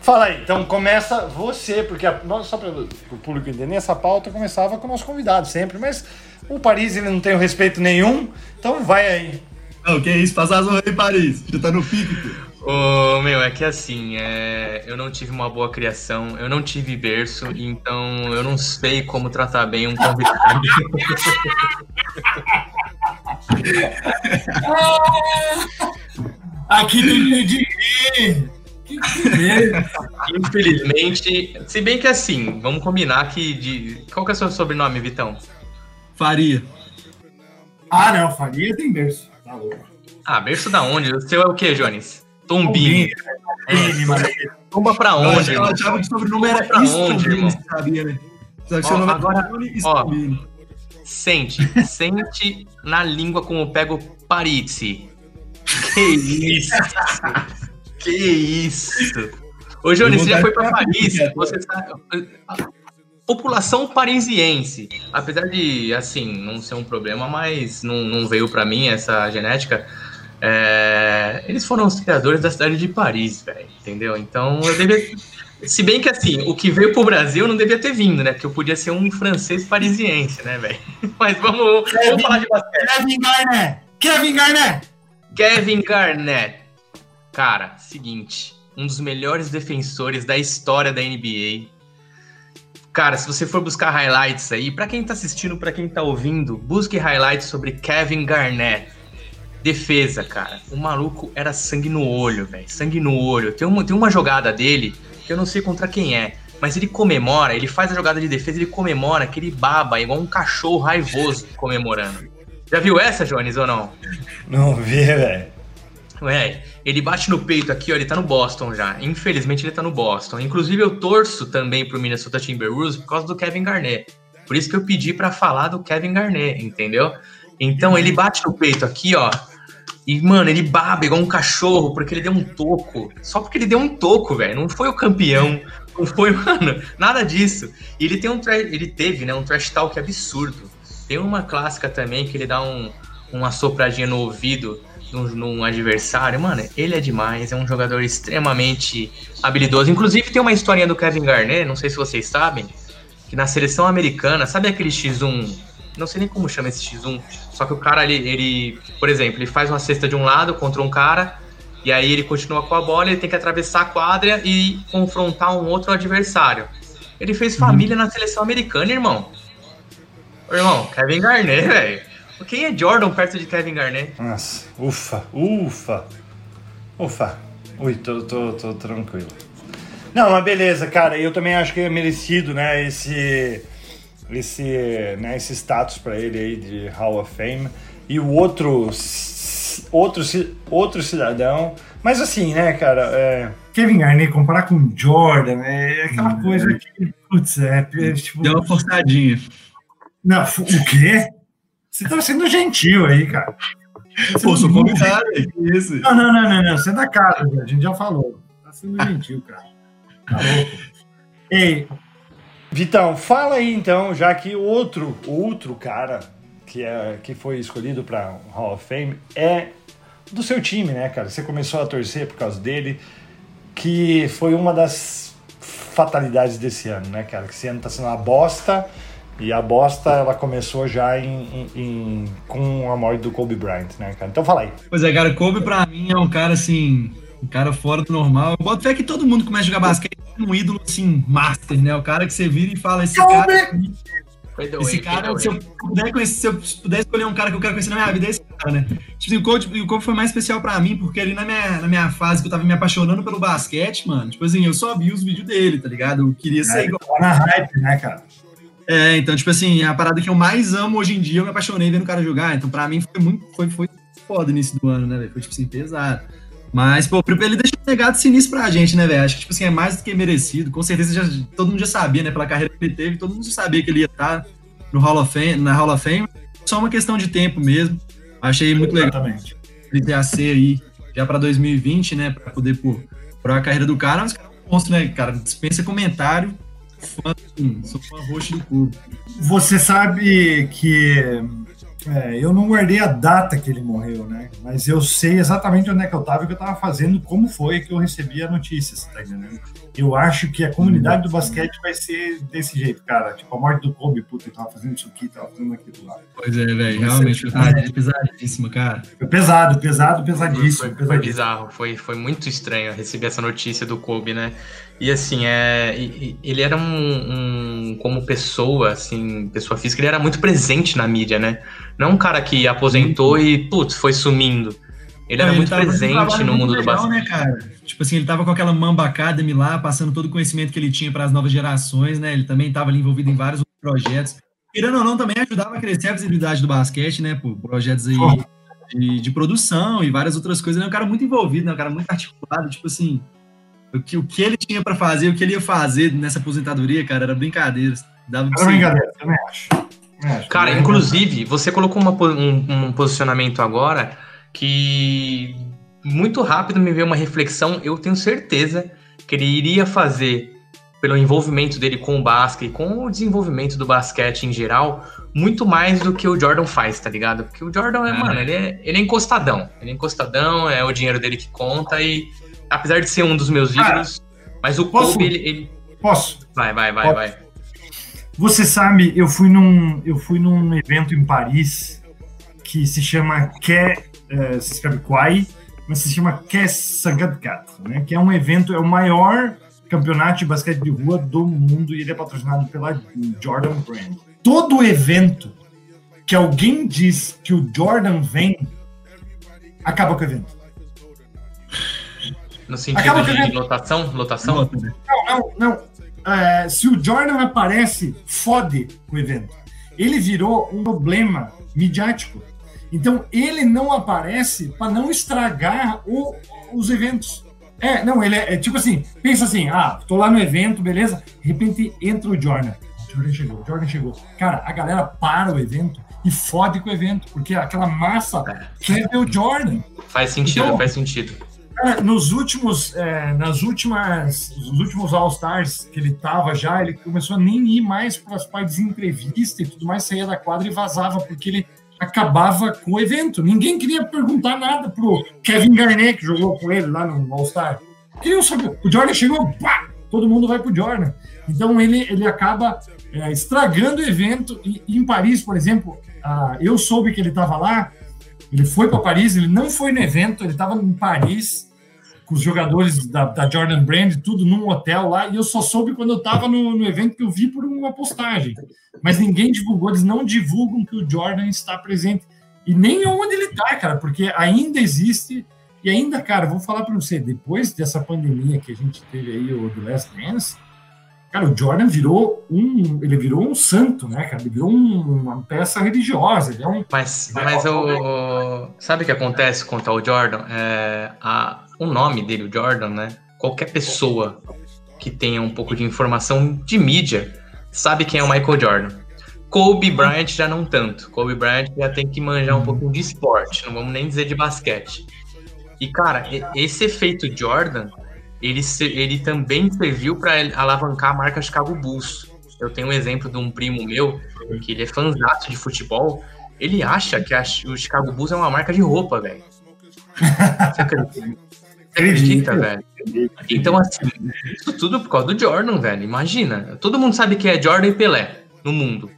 Fala aí, então começa você, porque a, nós, só para o público entender, essa pauta começava com o nosso convidado sempre, mas o Paris ele não tem o respeito nenhum, então vai aí. Não, que isso, passar as aí, Paris. Já tá no pico. Ô, meu, é que assim, é... eu não tive uma boa criação, eu não tive berço, então eu não sei como tratar bem um convidado. Aqui tem pedigree! Infelizmente, se bem que assim, vamos combinar que de. Qual que é o seu sobrenome, Vitão? Faria. Ah, não, Faria tem berço. Tá louco. Ah, berço da onde? O seu é o que, Jones? Tombini. Tombini, é. Tomba pra onde? Eu achava que o sobrenome era pra onde, irmão? Sabia, né? Só que seu nome agora, ó, Sente, sente na língua como pega o Parizzi. Que isso? que isso? Ô, Johnny, você já foi para Paris, você sabe. População parisiense, apesar de, assim, não ser um problema, mas não, não veio para mim essa genética, é, eles foram os criadores da cidade de Paris, velho, entendeu? Então eu devia. Se bem que assim, o que veio pro Brasil não devia ter vindo, né? Porque eu podia ser um francês parisiense, né, velho? Mas vamos, Kevin, vamos falar de basquete. Kevin Garnett! Kevin Garnett! Kevin Garnett. Cara, seguinte, um dos melhores defensores da história da NBA. Cara, se você for buscar highlights aí, para quem tá assistindo, para quem tá ouvindo, busque highlights sobre Kevin Garnett. Defesa, cara. O maluco era sangue no olho, velho. Sangue no olho. Tem uma, tem uma jogada dele que eu não sei contra quem é, mas ele comemora, ele faz a jogada de defesa, ele comemora que ele baba igual um cachorro raivoso comemorando. Já viu essa, Jones, ou não? Não vi, velho. É, ele bate no peito aqui, ó, ele tá no Boston já. Infelizmente ele tá no Boston. Inclusive eu torço também pro Minnesota Timberwolves por causa do Kevin Garnett. Por isso que eu pedi para falar do Kevin Garnett, entendeu? Então ele bate no peito aqui, ó. E, mano, ele baba igual um cachorro porque ele deu um toco. Só porque ele deu um toco, velho. Não foi o campeão. Não foi, mano, nada disso. E ele tem um ele teve, né, um trash talk absurdo. Tem uma clássica também que ele dá um, uma sopradinha no ouvido num, num, adversário, mano, ele é demais, é um jogador extremamente habilidoso. Inclusive tem uma historinha do Kevin Garnett, não sei se vocês sabem, que na seleção americana, sabe aquele X1? Não sei nem como chama esse X1, só que o cara ele, ele, por exemplo, ele faz uma cesta de um lado contra um cara, e aí ele continua com a bola, ele tem que atravessar a quadra e confrontar um outro adversário. Ele fez família uhum. na seleção americana, irmão. Ô, irmão, Kevin Garnett, velho. Quem é Jordan perto de Kevin Garnett? Nossa, ufa, ufa, ufa. Ui, tô, tô, tô tranquilo. Não, mas beleza, cara. Eu também acho que é merecido, né, esse, esse, né, esse status para ele aí de Hall of Fame. E o outro, outro, outro cidadão. Mas assim, né, cara, é... Kevin Garnett comparar com Jordan é aquela hum, coisa que, putz, é, é tipo... Deu uma forçadinha. Não, o quê? Você tá sendo gentil aí, cara. Pô, sou convidado, isso. Não, não, não, não, não. Você é da casa, a gente já falou. Tá sendo gentil, cara. Tá louco. Ei, Vitão, fala aí então, já que outro, outro cara que, é, que foi escolhido para Hall of Fame é do seu time, né, cara? Você começou a torcer por causa dele, que foi uma das fatalidades desse ano, né, cara? Que esse ano tá sendo uma bosta e a bosta, ela começou já em, em, em, com a morte do Kobe Bryant, né, cara? Então fala aí. Pois é, cara, Kobe pra mim é um cara, assim, um cara fora do normal. Eu boto fé que todo mundo começa a jogar basquete um ídolo, assim, master, né? O cara que você vira e fala, esse cara... Esse cara, se eu, puder conhecer, se eu puder escolher um cara que eu quero conhecer na minha vida, é esse cara, né? Tipo assim, o Kobe, o Kobe foi mais especial pra mim, porque ali na minha, na minha fase que eu tava me apaixonando pelo basquete, mano, tipo assim, eu só vi os vídeos dele, tá ligado? Eu queria ser é, igual. na hype, né, cara? É, então, tipo assim, a parada que eu mais amo hoje em dia, eu me apaixonei vendo o cara jogar. Então, pra mim, foi muito, foi, foi foda início do ano, né, velho? Foi, tipo assim, pesado. Mas, pô, ele deixou um legado sinistro pra gente, né, velho? Acho que, tipo assim, é mais do que merecido. Com certeza, já, todo mundo já sabia, né, pela carreira que ele teve, todo mundo já sabia que ele ia estar no Hall of Fame, na Hall of Fame. Só uma questão de tempo mesmo. Achei muito Exatamente. legal ele ter a ser aí já pra 2020, né, pra poder, pô, pra a carreira do cara. Mas, cara, é um monstro, né, cara? Dispensa comentário fã, sou fã roxo do clube. Você sabe que É, eu não guardei a data que ele morreu, né? Mas eu sei exatamente onde é que eu tava e o que eu tava fazendo, como foi que eu recebi a notícia, você tá entendendo? Eu acho que a comunidade do basquete vai ser desse jeito, cara. Tipo, a morte do Kobe, puta, ele tava fazendo isso aqui, tava fazendo aquilo lá. Pois é, velho, realmente foi pesado, pesadíssimo, cara. Foi pesado, pesado, pesadíssimo. Foi, pesadíssimo. bizarro, foi, foi muito estranho receber essa notícia do Kobe, né? E assim, é, ele era um, um- como pessoa, assim, pessoa física, ele era muito presente na mídia, né? Não um cara que aposentou e, putz, foi sumindo. Ele era Não, muito um presente no mundo do legal, basquete. né, cara? Tipo assim, ele tava com aquela Mamba Academy lá, passando todo o conhecimento que ele tinha para as novas gerações, né? Ele também tava ali envolvido em vários outros projetos. Querendo ou não, também ajudava a crescer a visibilidade do basquete, né? Por projetos aí de, de produção e várias outras coisas. Ele é um cara muito envolvido, né? Um cara muito articulado, tipo assim. O que, o que ele tinha para fazer, o que ele ia fazer nessa aposentadoria, cara, era brincadeira. Dava Era brincadeira, também acho. Cara, inclusive, você colocou uma um, um posicionamento agora que muito rápido me veio uma reflexão. Eu tenho certeza que ele iria fazer, pelo envolvimento dele com o basquete, com o desenvolvimento do basquete em geral, muito mais do que o Jordan faz, tá ligado? Porque o Jordan é, É. mano, ele é, ele é encostadão. Ele é encostadão, é o dinheiro dele que conta e, apesar de ser um dos meus Cara, ídolos, mas o posso- Kobe, ele, ele- Posso? Vai, vai, vai, Posso? vai. Você sabe, eu fui num, eu fui num evento em Paris que se chama Que, eh, se escreve Kwai, mas se chama Sangatkat, né? Que é um evento, é o maior campeonato de basquete de rua do mundo e ele é patrocinado pela Jordan Brand. Todo evento que alguém diz que o Jordan vem, acaba com o evento. No sentido Acaba de lotação, lotação. Não, não, não. É, se o Jordan aparece, fode o evento. Ele virou um problema midiático. Então, ele não aparece para não estragar o- os eventos. É, não, ele é, é tipo assim, pensa assim, ah, tô lá no evento, beleza? De repente entra o Jordan. Jordan chegou, Jordan chegou. Cara, a galera para o evento e fode com o evento, porque aquela massa quer ver o Jordan. Faz sentido, Então- faz sentido. Cara, nos últimos, é, nas últimas, nos últimos All Stars que ele tava já, ele começou a nem ir mais para as partes de entrevista e tudo mais, saía da quadra e vazava porque ele acabava com o evento. Ninguém queria perguntar nada pro Kevin Garnett que jogou com ele lá no All Star. Queriam saber. O Jordan chegou, pá, todo mundo vai pro Jordan. Então ele, ele acaba é, estragando o evento. E, em Paris, por exemplo, eu soube que ele estava lá. Ele foi para Paris, ele não foi no evento, ele estava em Paris com os jogadores da, da Jordan Brand, tudo num hotel lá, e eu só soube quando eu estava no, no evento que eu vi por uma postagem. Mas ninguém divulgou, eles não divulgam que o Jordan está presente. E nem onde ele está, cara, porque ainda existe. E ainda, cara, vou falar para você, depois dessa pandemia que a gente teve aí, o do Last Dance, cara, o Jordan virou um. Ele virou um santo, né, cara? Ele virou um- uma peça religiosa. Ele é um. Mas, mas o, sabe o que acontece com o Jordan? É, a, o nome dele, o Jordan, né? Qualquer pessoa que tenha um pouco de informação de mídia sabe quem é o Michael Jordan. Kobe Bryant já não tanto. Kobe Bryant já tem que manjar um pouquinho de esporte, não vamos nem dizer de basquete. E, cara, esse efeito Jordan, ele, ele também serviu para alavancar a marca Chicago Bulls. Eu tenho um exemplo de um primo meu, que ele é fãzaço de futebol, ele acha que a- o Chicago Bulls é uma marca de roupa, velho. Acredita? Velho? Então, assim, isso tudo por causa do Jordan, velho. Imagina. Todo mundo sabe que é Jordan e Pelé no mundo.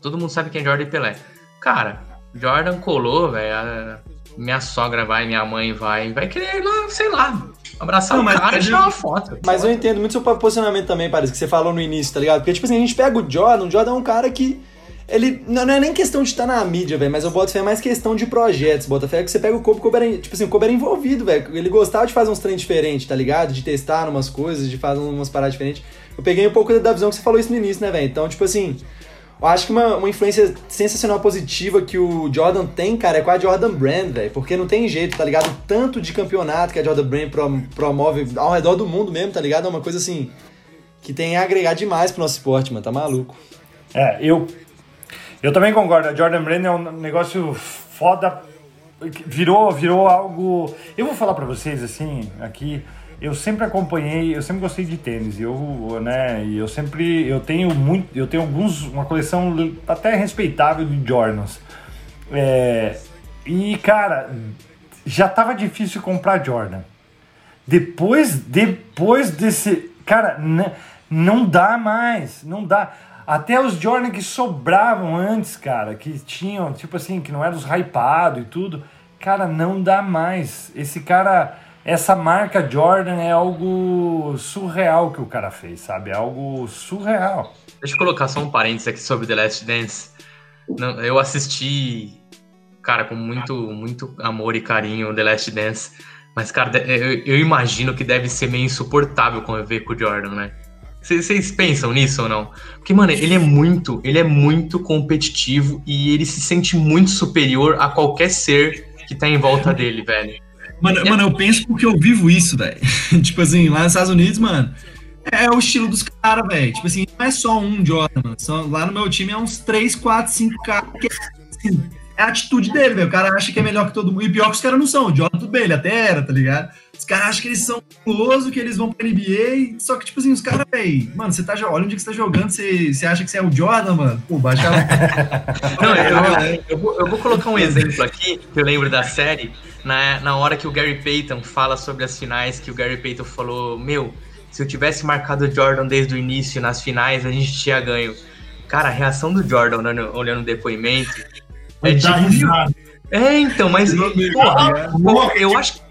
Todo mundo sabe quem é Jordan e Pelé. Cara, Jordan colou, velho. Minha sogra vai, minha mãe vai. Vai querer sei lá, abraçar Não, o cara e tirar uma foto. Mas eu entendo muito seu posicionamento também, parece que você falou no início, tá ligado? Porque, tipo assim, a gente pega o Jordan, o Jordan é um cara que. Ele. Não, não é nem questão de estar na mídia, velho, mas eu boto fé é mais questão de projetos. Bota fé que você pega o Kobe, o Kobe era, tipo assim, o Kobe era envolvido, velho. Ele gostava de fazer uns treinos diferentes, tá ligado? De testar umas coisas, de fazer umas paradas diferentes. Eu peguei um pouco da visão que você falou isso no início, né, velho? Então, tipo assim. Eu acho que uma, uma influência sensacional positiva que o Jordan tem, cara, é com a Jordan Brand, velho. Porque não tem jeito, tá ligado? O Tanto de campeonato que a Jordan Brand pro- promove ao redor do mundo mesmo, tá ligado? É uma coisa assim que tem a agregar demais pro nosso esporte, mano. Tá maluco. É, eu. Eu também concordo. A Jordan Brand é um negócio foda. Virou, virou algo. Eu vou falar pra vocês assim, aqui. Eu sempre acompanhei, eu sempre gostei de tênis. Eu, né, e eu sempre, eu tenho muito, eu tenho alguns, uma coleção até respeitável de Jordans. É, e, cara, já tava difícil comprar Jordan. Depois, depois desse. Cara, não dá mais. Não dá. Até os Jordan que sobravam antes, cara, que tinham, tipo assim, que não eram os hypados e tudo. Cara, não dá mais. Esse cara. Essa marca Jordan é algo surreal que o cara fez, sabe? É algo surreal. Deixa eu colocar só um parênteses aqui sobre The Last Dance. Eu assisti, cara, com muito, muito amor e carinho The Last Dance. Mas, cara, eu, eu imagino que deve ser meio insuportável conviver com o Jordan, né? Vocês pensam nisso ou não? Porque, mano, ele é muito, ele é muito competitivo e ele se sente muito superior a qualquer ser que tá em volta dele, velho. Mano, mano, eu penso porque eu vivo isso, velho. tipo assim, lá nos Estados Unidos, mano, é o estilo dos caras, velho. Tipo assim, não é só um Jordan, mano. São, lá no meu time é uns 3, 4, 5 caras que assim, é a atitude dele, velho. O cara acha que é melhor que todo mundo. E pior que os caras não são. O Jordan, tudo bem, ele até era, tá ligado? Os caras acham que eles são famosos, que eles vão pra NBA. Só que, tipo assim, os caras, velho, mano, você tá Olha onde que você tá jogando, você, você acha que você é o Jordan, mano? Pô, baixa a... Não, eu, eu- eu vou, eu vou colocar um exemplo aqui, que eu lembro da série, na, na hora que o Gary Payton fala sobre as finais, que o Gary Payton falou, meu, se eu tivesse marcado o Jordan desde o início nas finais, a gente tinha ganho. Cara, a reação do Jordan olhando, olhando o depoimento é tipo... É, então, mas... Porra, eu acho que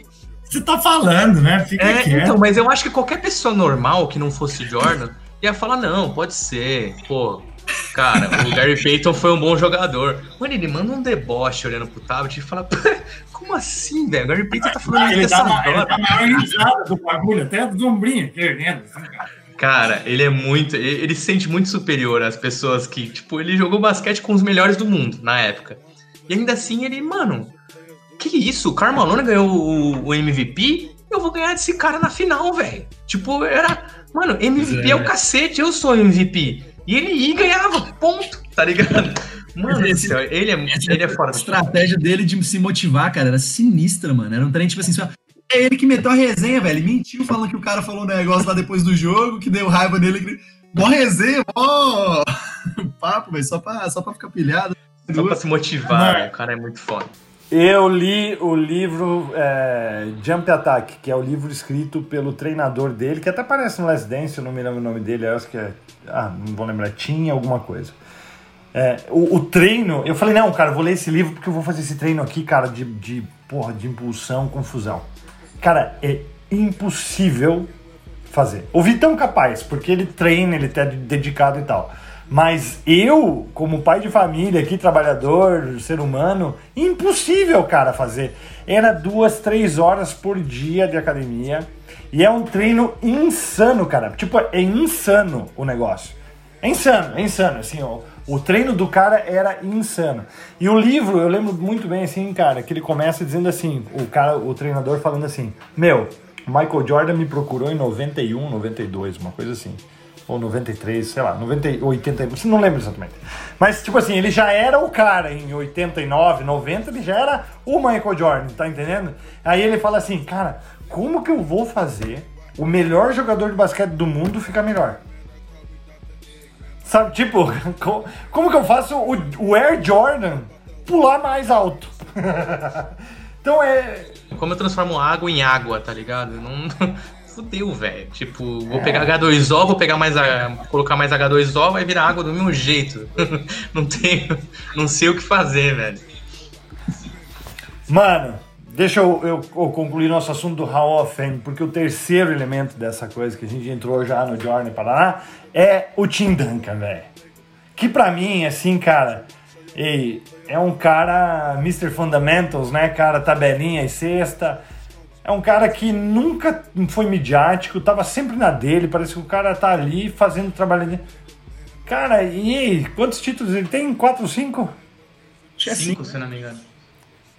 Você tá falando, né? Fica é, quieto. então, mas eu acho que qualquer pessoa normal que não fosse Jordan ia falar, não, pode ser, pô. Cara, o Gary Payton foi um bom jogador. Mano, ele manda um deboche olhando pro tablet e fala, como assim, velho? O Gary Payton tá falando ele, isso dá dessa uma, ele dá uma maior risada do bagulho, até do ombrinho aqui, erguendo, assim, cara. Cara, ele é muito. Ele, ele se sente muito superior às pessoas que, tipo, ele jogou basquete com os melhores do mundo na época. E ainda assim ele, mano, que isso? O Carmelo ganhou o, o MVP? Eu vou ganhar desse cara na final, velho. Tipo, era. Mano, MVP é. o cacete, eu sou MVP. E ele ia e ganhava, ponto, tá ligado? Mano, Esse- do céu, ele é, ele é fora A estratégia dele de se motivar, cara, era sinistra, mano. Era um trem, tipo assim, só- é ele que meteu a resenha, velho. Ele mentiu falando que o cara falou um negócio lá depois do jogo, que deu raiva nele. Que... Mó resenha, mó papo, velho, só pra, só pra ficar pilhado. Só pra se motivar? O cara é muito foda. Eu li o livro é, Jump Attack, que é o livro escrito pelo treinador dele, que até aparece no Last Dance, eu não me lembro o nome dele, acho que é. Ah, não vou lembrar, tinha alguma coisa. É, o, o treino, eu falei, não, cara, vou ler esse livro porque eu vou fazer esse treino aqui, cara, de, de porra, de impulsão, confusão. Cara, é impossível fazer. O Vitão capaz, porque ele treina, ele tá dedicado e tal. Mas eu, como pai de família aqui, trabalhador, ser humano, impossível, cara, fazer. Era duas, três horas por dia de academia. E é um treino insano, cara. Tipo, é insano o negócio. É insano, é insano. Assim, ó, o treino do cara era insano. E o livro, eu lembro muito bem, assim, cara, que ele começa dizendo assim: o cara, o treinador falando assim: Meu, Michael Jordan me procurou em 91, 92, uma coisa assim. Ou 93, sei lá, 90, 80, não lembro exatamente. Mas, tipo assim, ele já era o cara em 89, 90, ele já era o Michael Jordan, tá entendendo? Aí ele fala assim, cara, como que eu vou fazer o melhor jogador de basquete do mundo ficar melhor? Sabe, tipo, co- como que eu faço o, o Air Jordan pular mais alto? então é. Como eu transformo água em água, tá ligado? Não. Fudeu, velho. Tipo, vou pegar H2O, vou pegar mais a. colocar mais H2O, vai virar água do mesmo jeito. não tenho. Não sei o que fazer, velho. Mano, deixa eu, eu- eu concluir nosso assunto do Hall of Fame, porque o terceiro elemento dessa coisa que a gente entrou já no Jordan Paraná é o Tim Duncan, velho. Que pra mim, assim, cara, ei, é um cara Mr. Fundamentals, né, cara? Tabelinha e cesta. É um cara que nunca foi midiático, tava sempre na dele, parece que o cara tá ali fazendo o trabalho dele. Cara, e aí, quantos títulos ele tem? Quatro, cinco? Acho que é Cinco, se não me engano.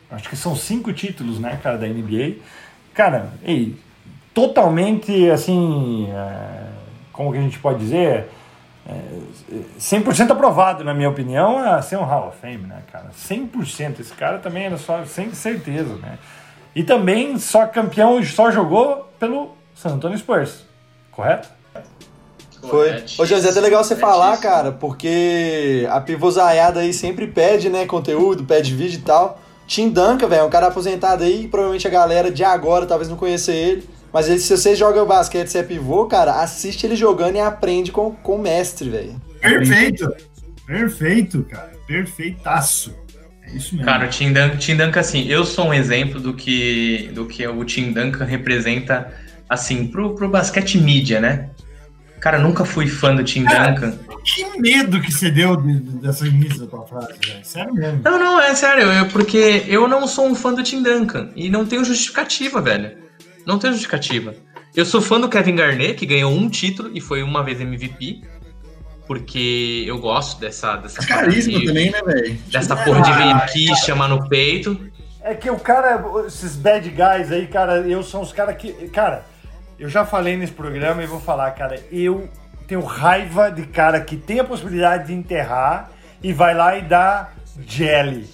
Acho que são cinco títulos, né, cara, da NBA. Cara, ei, totalmente, assim, é, como que a gente pode dizer? É, 100% aprovado, na minha opinião, a ser um Hall of Fame, né, cara? 100%. Esse cara também era só, sem certeza, né? E também só campeão, só jogou pelo San Antonio Spurs, correto? Foi. Ô, José, é até legal você falar, cara, porque a pivôzaiada aí sempre pede, né, conteúdo, pede vídeo e tal. Tim Duncan, velho, é um cara aposentado aí, provavelmente a galera de agora talvez não conheça ele. Mas ele, se você joga basquete, você é pivô, cara, assiste ele jogando e aprende com, com o mestre, velho. Perfeito. Perfeito, cara. Perfeitaço. Isso mesmo. Cara, o Tim Duncan, Tim Duncan, assim, eu sou um exemplo do que, do que o Tim Duncan representa, assim, pro, pro basquete mídia, né? Cara, nunca fui fã do Tim Cara, Duncan. Que medo que você deu de- de- dessa início da tua frase, velho. Sério mesmo. Não, não, é sério, eu- porque eu não sou um fã do Tim Duncan e não tenho justificativa, velho. Não tenho justificativa. Eu sou fã do Kevin Garnett, que ganhou um título e foi uma vez MVP, porque eu gosto dessa dessa Carisma de- também, né, velho? dessa porra de vir aqui chamar no peito. É que o cara, esses bad guys aí, cara, eu são os caras que. Cara, eu já falei nesse programa e vou falar, cara, eu tenho raiva de cara que tem a possibilidade de enterrar e vai lá e dá jelly.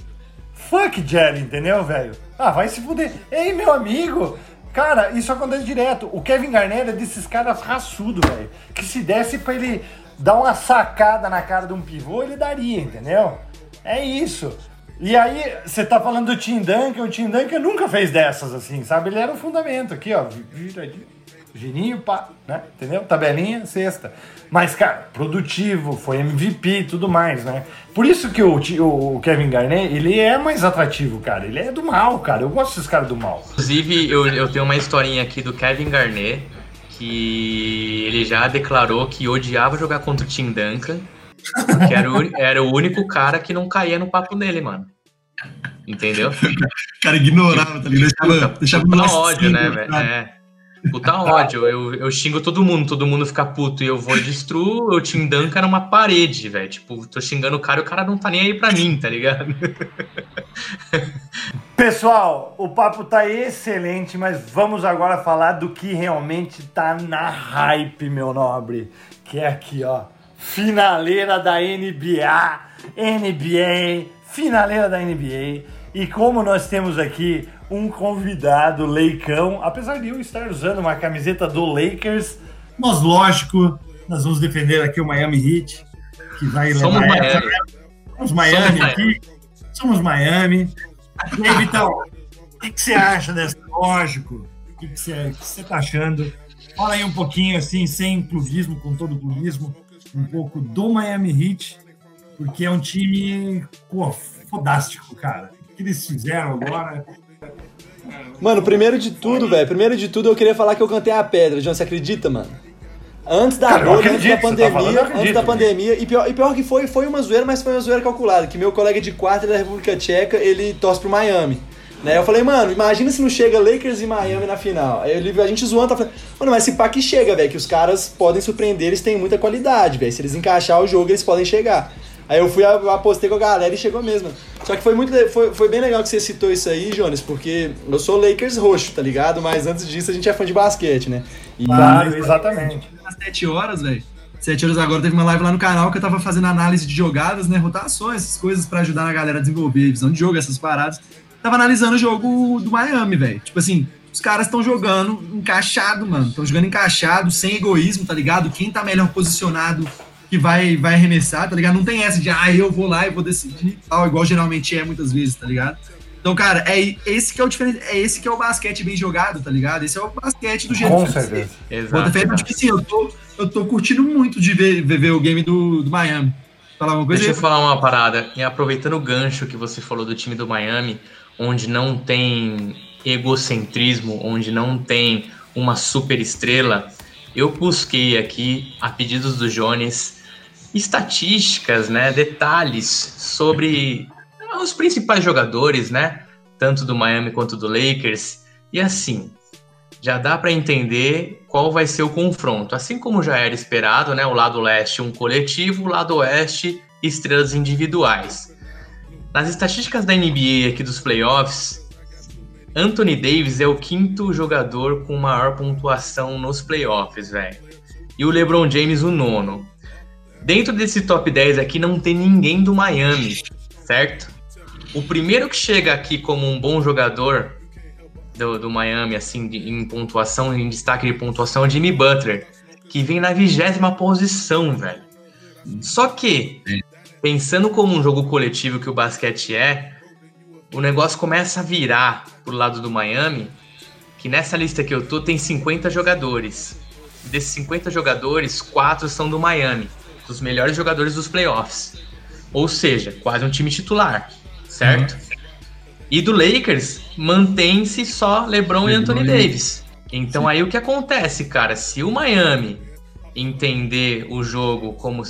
Fuck jelly, entendeu, velho? Ah, vai se fuder. Ei, meu amigo! Cara, isso acontece direto. O Kevin Garnett é desses caras raçudo, velho. Que se desse pra ele dar uma sacada na cara de um pivô, ele daria, entendeu? É isso. E aí, você tá falando do Tim Duncan, o Tim Duncan nunca fez dessas, assim, sabe? Ele era um fundamento aqui, ó, viradinho, girinho, pá, né? Entendeu? Tabelinha, sexta. Mas, cara, produtivo, foi MVP e tudo mais, né? Por isso que o, o Kevin Garnett, ele é mais atrativo, cara. Ele é do mal, cara. Eu gosto desses caras do mal. Inclusive, eu, eu tenho uma historinha aqui do Kevin Garnett, que ele já declarou que odiava jogar contra o Tim Duncan, que era o, era o único cara que não caía no papo dele, mano. Entendeu? O cara ignorava, tá ligado? Deixava, deixava ódio, né, velho? É. Puta ódio. Eu, eu xingo todo mundo, todo mundo fica puto e eu vou destruo. O Tim Duncan uma parede, velho. Tipo, tô xingando o cara e o cara não tá nem aí pra mim, tá ligado? Pessoal, o papo tá excelente, mas vamos agora falar do que realmente tá na hype, meu nobre. Que é aqui, ó. Finaleira da NBA. NBA. Finaleira da NBA. E como nós temos aqui um convidado, Leicão, apesar de eu estar usando uma camiseta do Lakers, mas lógico, nós vamos defender aqui o Miami Heat, que vai Somos levar essa- Miami. Somos Miami Somos aqui. Somos Miami. E aí, Vitão, o que, que você acha dessa? Lógico. O que, que você, o que você tá achando? Fala aí um pouquinho, assim, sem clubismo, com todo clubismo, um pouco do Miami Heat, porque é um time, pô, fodástico, cara. O que eles fizeram agora? Mano, primeiro de tudo, velho, primeiro de tudo eu queria falar que eu cantei a pedra, João, você acredita, mano? Antes da Cara, eu antes da você tá falando, pandemia, eu antes da pandemia, e pior, e pior que foi, foi uma zoeira, mas foi uma zoeira calculada, que meu colega de quarto da República Tcheca, ele torce pro Miami. Né? Eu falei, mano, imagina se não chega Lakers e Miami na final. Aí ele, a gente zoando, tá falando, mano, mas se pá que chega, velho, que os caras podem surpreender, eles têm muita qualidade, velho. Se eles encaixar o jogo, eles podem chegar. Aí eu fui, eu apostei com a galera e chegou mesmo. Só que foi muito, foi, foi bem legal que você citou isso aí, Jonas, porque eu sou Lakers roxo, tá ligado? Mas antes disso a gente é fã de basquete, né? E Claro, exatamente. às 7 horas, velho. 7 horas agora teve uma live lá no canal que eu tava fazendo análise de jogadas, né? Rotações, essas coisas pra ajudar a galera a desenvolver visão de jogo, essas paradas. Tava analisando o jogo do Miami, velho. Tipo assim, os caras estão jogando encaixado, mano. Estão jogando encaixado, sem egoísmo, tá ligado? Quem tá melhor posicionado que vai, vai arremessar, tá ligado? Não tem essa de, ah, eu vou lá e vou decidir e tal, igual geralmente é muitas vezes, tá ligado? Então, cara, é esse que é o diferente, é esse que é o basquete bem jogado, tá ligado? Esse é o basquete do jeito Com que certeza. Fé, Exato. tipo assim, eu tô, eu tô curtindo muito de ver, ver, ver o game do, do Miami. Falar uma coisa Deixa eu aí. falar uma parada. E aproveitando o gancho que você falou do time do Miami, onde não tem egocentrismo, onde não tem uma super estrela, eu busquei aqui, a pedidos do Jones, estatísticas, né, detalhes sobre os principais jogadores, né, tanto do Miami quanto do Lakers. E assim, já dá para entender qual vai ser o confronto. Assim como já era esperado, né, o lado leste um coletivo, o lado oeste estrelas individuais. Nas estatísticas da NBA aqui dos playoffs, Anthony Davis é o quinto jogador com maior pontuação nos playoffs, velho. E o LeBron James o nono. Dentro desse top 10 aqui não tem ninguém do Miami, certo? O primeiro que chega aqui como um bom jogador do, do Miami, assim, de- em pontuação, em destaque de pontuação, é o Jimmy Butler, que vem na vigésima posição, velho. Só que, pensando como um jogo coletivo que o basquete é, o negócio começa a virar pro lado do Miami, que nessa lista que eu tô tem 50 jogadores. Desses 50 jogadores, quatro são do Miami, dos melhores jogadores dos playoffs. Ou seja, quase um time titular, certo? Uhum. E do Lakers, mantém-se só LeBron e Anthony Davis. Então Sim. aí o que acontece, cara? Se o Miami entender o jogo como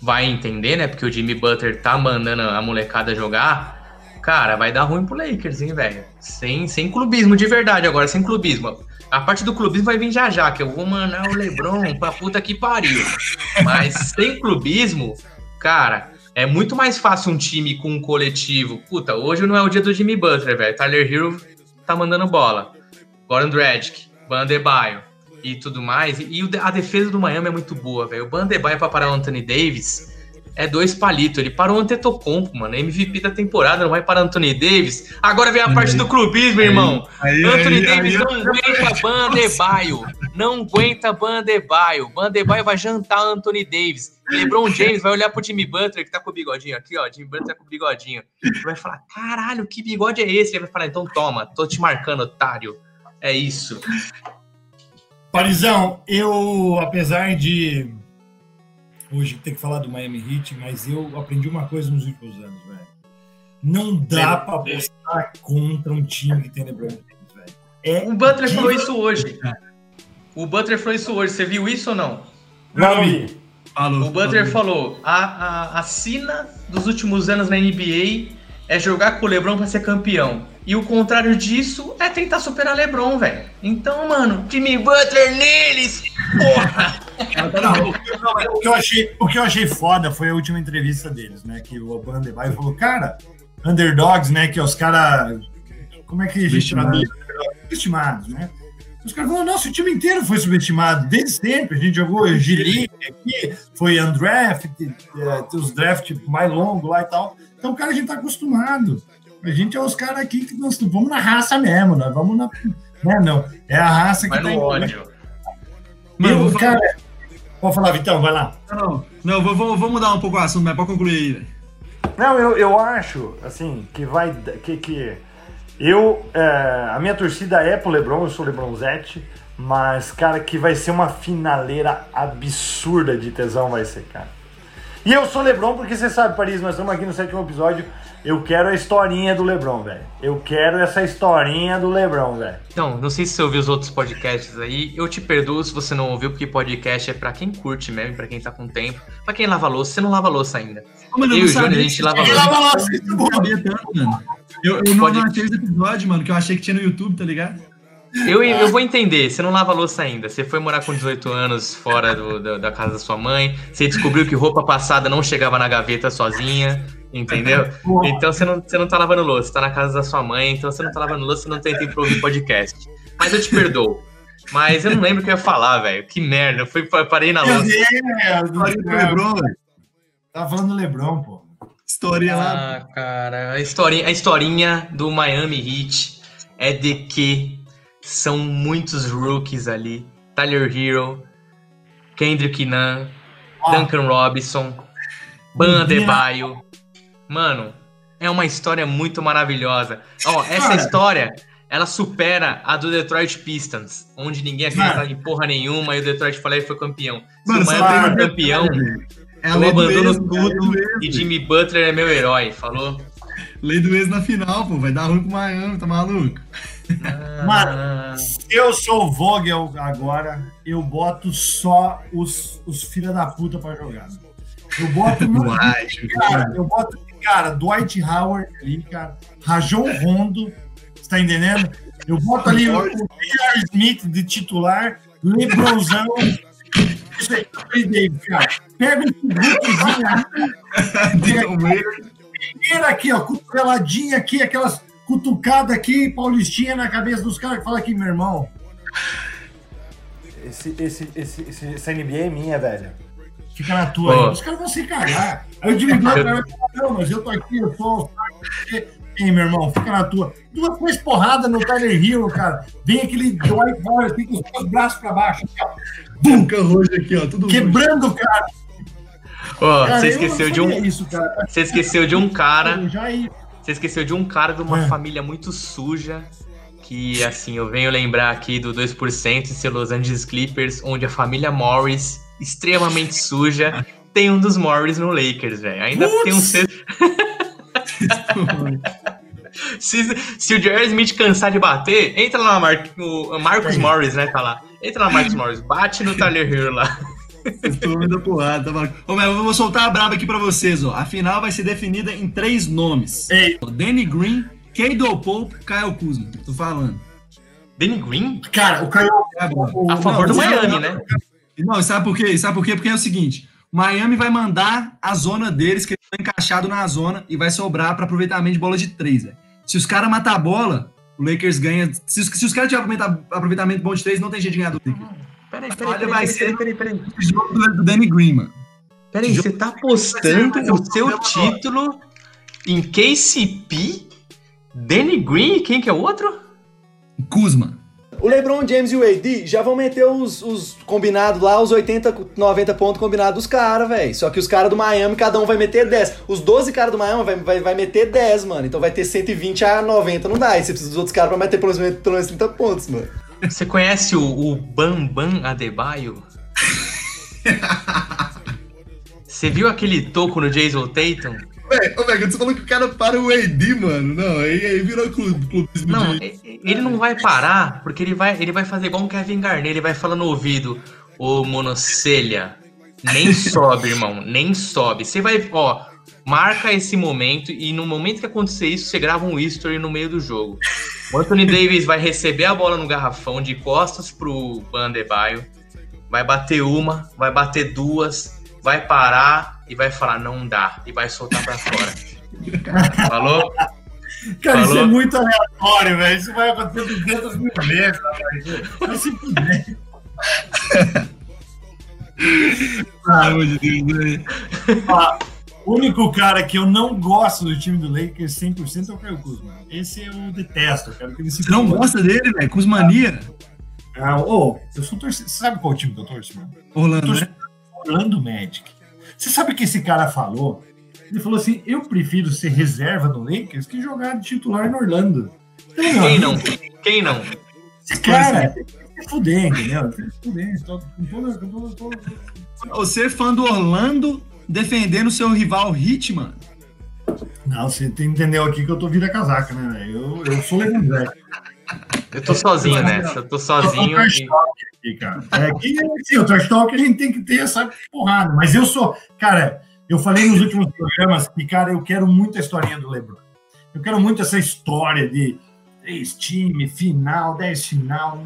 vai entender, né? Porque o Jimmy Butler tá mandando a molecada jogar, cara, vai dar ruim pro Lakers, hein, velho? Sem, sem clubismo de verdade agora, sem clubismo. A parte do clubismo vai vir já já, que eu vou mandar o Lebron pra puta que pariu. Mas sem clubismo, cara, é muito mais fácil um time com um coletivo. Puta, hoje não é o dia do Jimmy Butler, velho. Tyler Hero tá mandando bola. Goran Dragic, Bandebaio e tudo mais. E a defesa do Miami é muito boa, velho. O Bandebaio pra parar o Anthony Davis é dois palitos. Ele parou o Antetokounmpo, mano. MVP da temporada, não vai para Anthony Davis. Agora vem a parte do clubismo, irmão. Aí, Anthony aí, Davis aí, não aguenta Bandebaio. Não aguenta Bandebaio. Bandebaio vai jantar Anthony Davis. LeBron James vai olhar pro Jimmy Butler, que tá com o bigodinho aqui, ó. Jimmy Butler tá com o bigodinho. Ele vai falar, caralho, que bigode é esse? Ele vai falar, então toma, tô te marcando, otário. É isso. Parizão, eu, apesar de hoje ter que falar do Miami Heat, mas eu aprendi uma coisa nos últimos anos, velho. Não dá para apostar contra um time que tem LeBron James, velho. É o Butler falou isso hoje. O Butler falou isso hoje. Você viu isso ou não? Não vi. Falou, o Butler falou: a, a, a sina dos últimos anos na NBA é jogar com o LeBron para ser campeão. E o contrário disso é tentar superar LeBron, velho. Então, mano, Jimmy Butler neles! Porra! Não, o, que eu achei, o que eu achei foda foi a última entrevista deles, né? Que o Bandebaio falou, cara, underdogs, né? Que é os caras. Como é que a gente traduz? Subestimados, né? Os caras falaram, nossa, o time inteiro foi subestimado, desde sempre. A gente jogou Gili aqui, foi undraft, é, os draft mais longos lá e tal. Então, cara, a gente tá acostumado. A gente é os caras aqui que nós vamos na raça mesmo, nós vamos na. Né, não, é a raça que vai tá no ódio. Mano, cara. Pode falar, Vitão, vai lá. Não, não, vou, vou, vou mudar um pouco o assunto, mas pode concluir aí. Não, eu, eu acho, assim, que vai. Que, que eu. É, a minha torcida é pro Lebron, eu sou Lebronzete, mas, cara, que vai ser uma finaleira absurda de tesão, vai ser, cara. E eu sou Lebron porque você sabe, Paris, nós estamos aqui no sétimo episódio. Eu quero a historinha do Lebron, velho. Eu quero essa historinha do Lebron, velho. Então, não sei se você ouviu os outros podcasts aí. Eu te perdoo se você não ouviu, porque podcast é pra quem curte mesmo, pra quem tá com tempo. Pra quem lava louça, você não lava louça ainda. Mano, eu e o Júnior, a gente lava louça. Lava louça. Eu não sabia tanto, mano. Eu, eu não Pode... episódio, mano, que eu achei que tinha no YouTube, tá ligado? Eu, eu vou entender, você não lava louça ainda. Você foi morar com 18 anos fora do, do, da casa da sua mãe. Você descobriu que roupa passada não chegava na gaveta sozinha. Entendeu? Então você não, você não tá lavando louça, você tá na casa da sua mãe, então você não tá lavando louça, você não tem tempo pra ouvir podcast. Mas eu te perdoo. Mas eu não lembro o que eu ia falar, velho. Que merda. Eu fui, parei na louça. Do Lebron, velho. Tava falando do Lebron, pô. Historinha lá. Ah, cara. A historinha, a historinha do Miami Heat é de que são muitos rookies ali. Tyler Hero, Kendrick Nunn, Duncan Robinson, Ban Adebayo. Mano, é uma história muito maravilhosa. Ó, essa história, ela supera a do Detroit Pistons, onde ninguém acreditava em porra nenhuma e o Detroit falei foi campeão. Mano, Se o Miami for campeão, é eu abandono tudo e Jimmy Butler é meu herói, falou? Lei do ex na final, pô, vai dar ruim pro Miami, tá maluco? Ah. Mano, se eu sou o Vogel agora, eu boto só os, os filha da puta pra jogar. Eu boto. cara, eu boto, cara, Dwight Howard ali, cara. Rajon Rondo, você tá entendendo? Eu boto ali o J.R. Smith de titular, Lebronzão. Isso aí, Davis, cara. Pega esse grupozinho aqui. Primeiro aqui, ó, cotoveladinha aqui, aquelas cutucadas aqui, paulistinha na cabeça dos caras que fala aqui, meu irmão. Esse, esse, esse, esse, essa NBA é minha, velho. Fica na tua aí. Os caras vão se cagar. Aí eu digo, não, não, mas eu tô aqui, eu sou. Ei, meu irmão, fica na tua. Duas três porradas no Tyler Hill, cara. Vem aquele Dwight Howard assim, com os dois braços pra baixo. Bum! Roxo aqui, ó. Tudo. Quebrando o cara. Ó, você eu esqueceu de um. Isso, cara. Você esqueceu de um cara. Você esqueceu de um cara de uma É. família muito suja. Que assim, eu venho lembrar aqui do 2% e seu Los Angeles Clippers, onde a família Morris, extremamente suja, tem um dos Morris no Lakers, velho. Ainda Putz! tem um sexto. Se, se o Jerry Smith cansar de bater, entra lá, Mar o Marcus Morris, né? Tá lá. Entra lá, Marcus Morris, bate no Tyler Hero lá. Me dando porrada, tá. Ô, mas eu vou soltar a braba aqui pra vocês, ó. A final vai ser definida em três nomes. Ei. Danny Green, Cado Pope, Kyle Kuzma. Tô falando. Danny Green? Cara, o Caio. É a favor do não, Miami, não, né? Não, sabe por quê? Sabe por quê? Porque é o seguinte: Miami vai mandar a zona deles, que eles estão encaixados na zona, e vai sobrar para aproveitamento de bola de três. Se os caras matar a bola, o Lakers ganha. Se os, se os caras tiverem aproveitamento, bom de três, não tem jeito de ganhar do Lakers. Peraí, Olha, vai ser- peraí, peraí. O jogo do, do Danny Green, mano. Peraí, você tá apostando o seu título em KCP? Danny Green e quem que é o outro? Kuzma. O LeBron James e o AD já vão meter os, os combinados lá, os 80, 90 pontos combinados dos caras, velho. Só que os caras do Miami, cada um vai meter 10. Os 12 caras do Miami vai, vai, vai meter 10, mano. Então vai ter 120 a 90, não dá. E você precisa dos outros caras pra meter pelo menos, pelo menos 30 pontos, mano. Você conhece o, o Bambam Adebayo? Você viu aquele toco no Jason Tatum? Véi, ô, velho, você falou que o cara para o AD, mano. Não, aí, aí virou clube, clubismo Não, de... ele não vai parar, porque ele vai, ele vai fazer igual um Kevin Garnett, ele vai falar no ouvido, ô monocelha, nem sobe, irmão, nem sobe. Você vai, ó, marca esse momento e no momento que acontecer isso, você grava um history no meio do jogo. O Anthony Davis vai receber a bola no garrafão de costas pro Bandebaio, vai bater uma, vai bater duas, vai parar e vai falar não dá e vai soltar pra fora. Falou? Cara, isso Falou? é muito aleatório, velho. Isso vai acontecer 200 mil vezes, velho. Vai se fuder. Pelo amor de Deus, velho. Ó, O único cara que eu não gosto do time do Lakers 100% é o Caio Kuzma. Esse eu detesto. Eu quero que ele se Você não gosta dele, velho? Kuzmania? Ah, ô, eu sou torcedor. Você sabe qual time que eu torço, mano? Orlando, né? Orlando Magic. Você sabe o que esse cara falou? Ele falou assim: eu prefiro ser reserva no Lakers que jogar de titular no Orlando. Então, Quem amigo, não? Quem não? Esse cara tem que se fuder, entendeu? Tem que se fuder. Tô- com toda- Você é fã do Orlando defendendo o seu rival Hitman. Não, você tem que entender aqui que eu tô vira casaca, né, velho? Eu, eu sou James. Eu tô sozinho nessa, eu tô sozinho. Eu sou aqui, cara. É que, sim, o trash talk a gente tem que ter essa porrada. Mas eu sou. Cara, eu falei nos últimos programas que, cara, eu quero muito a historinha do LeBron. Eu quero muito essa história de três times, final, dez final.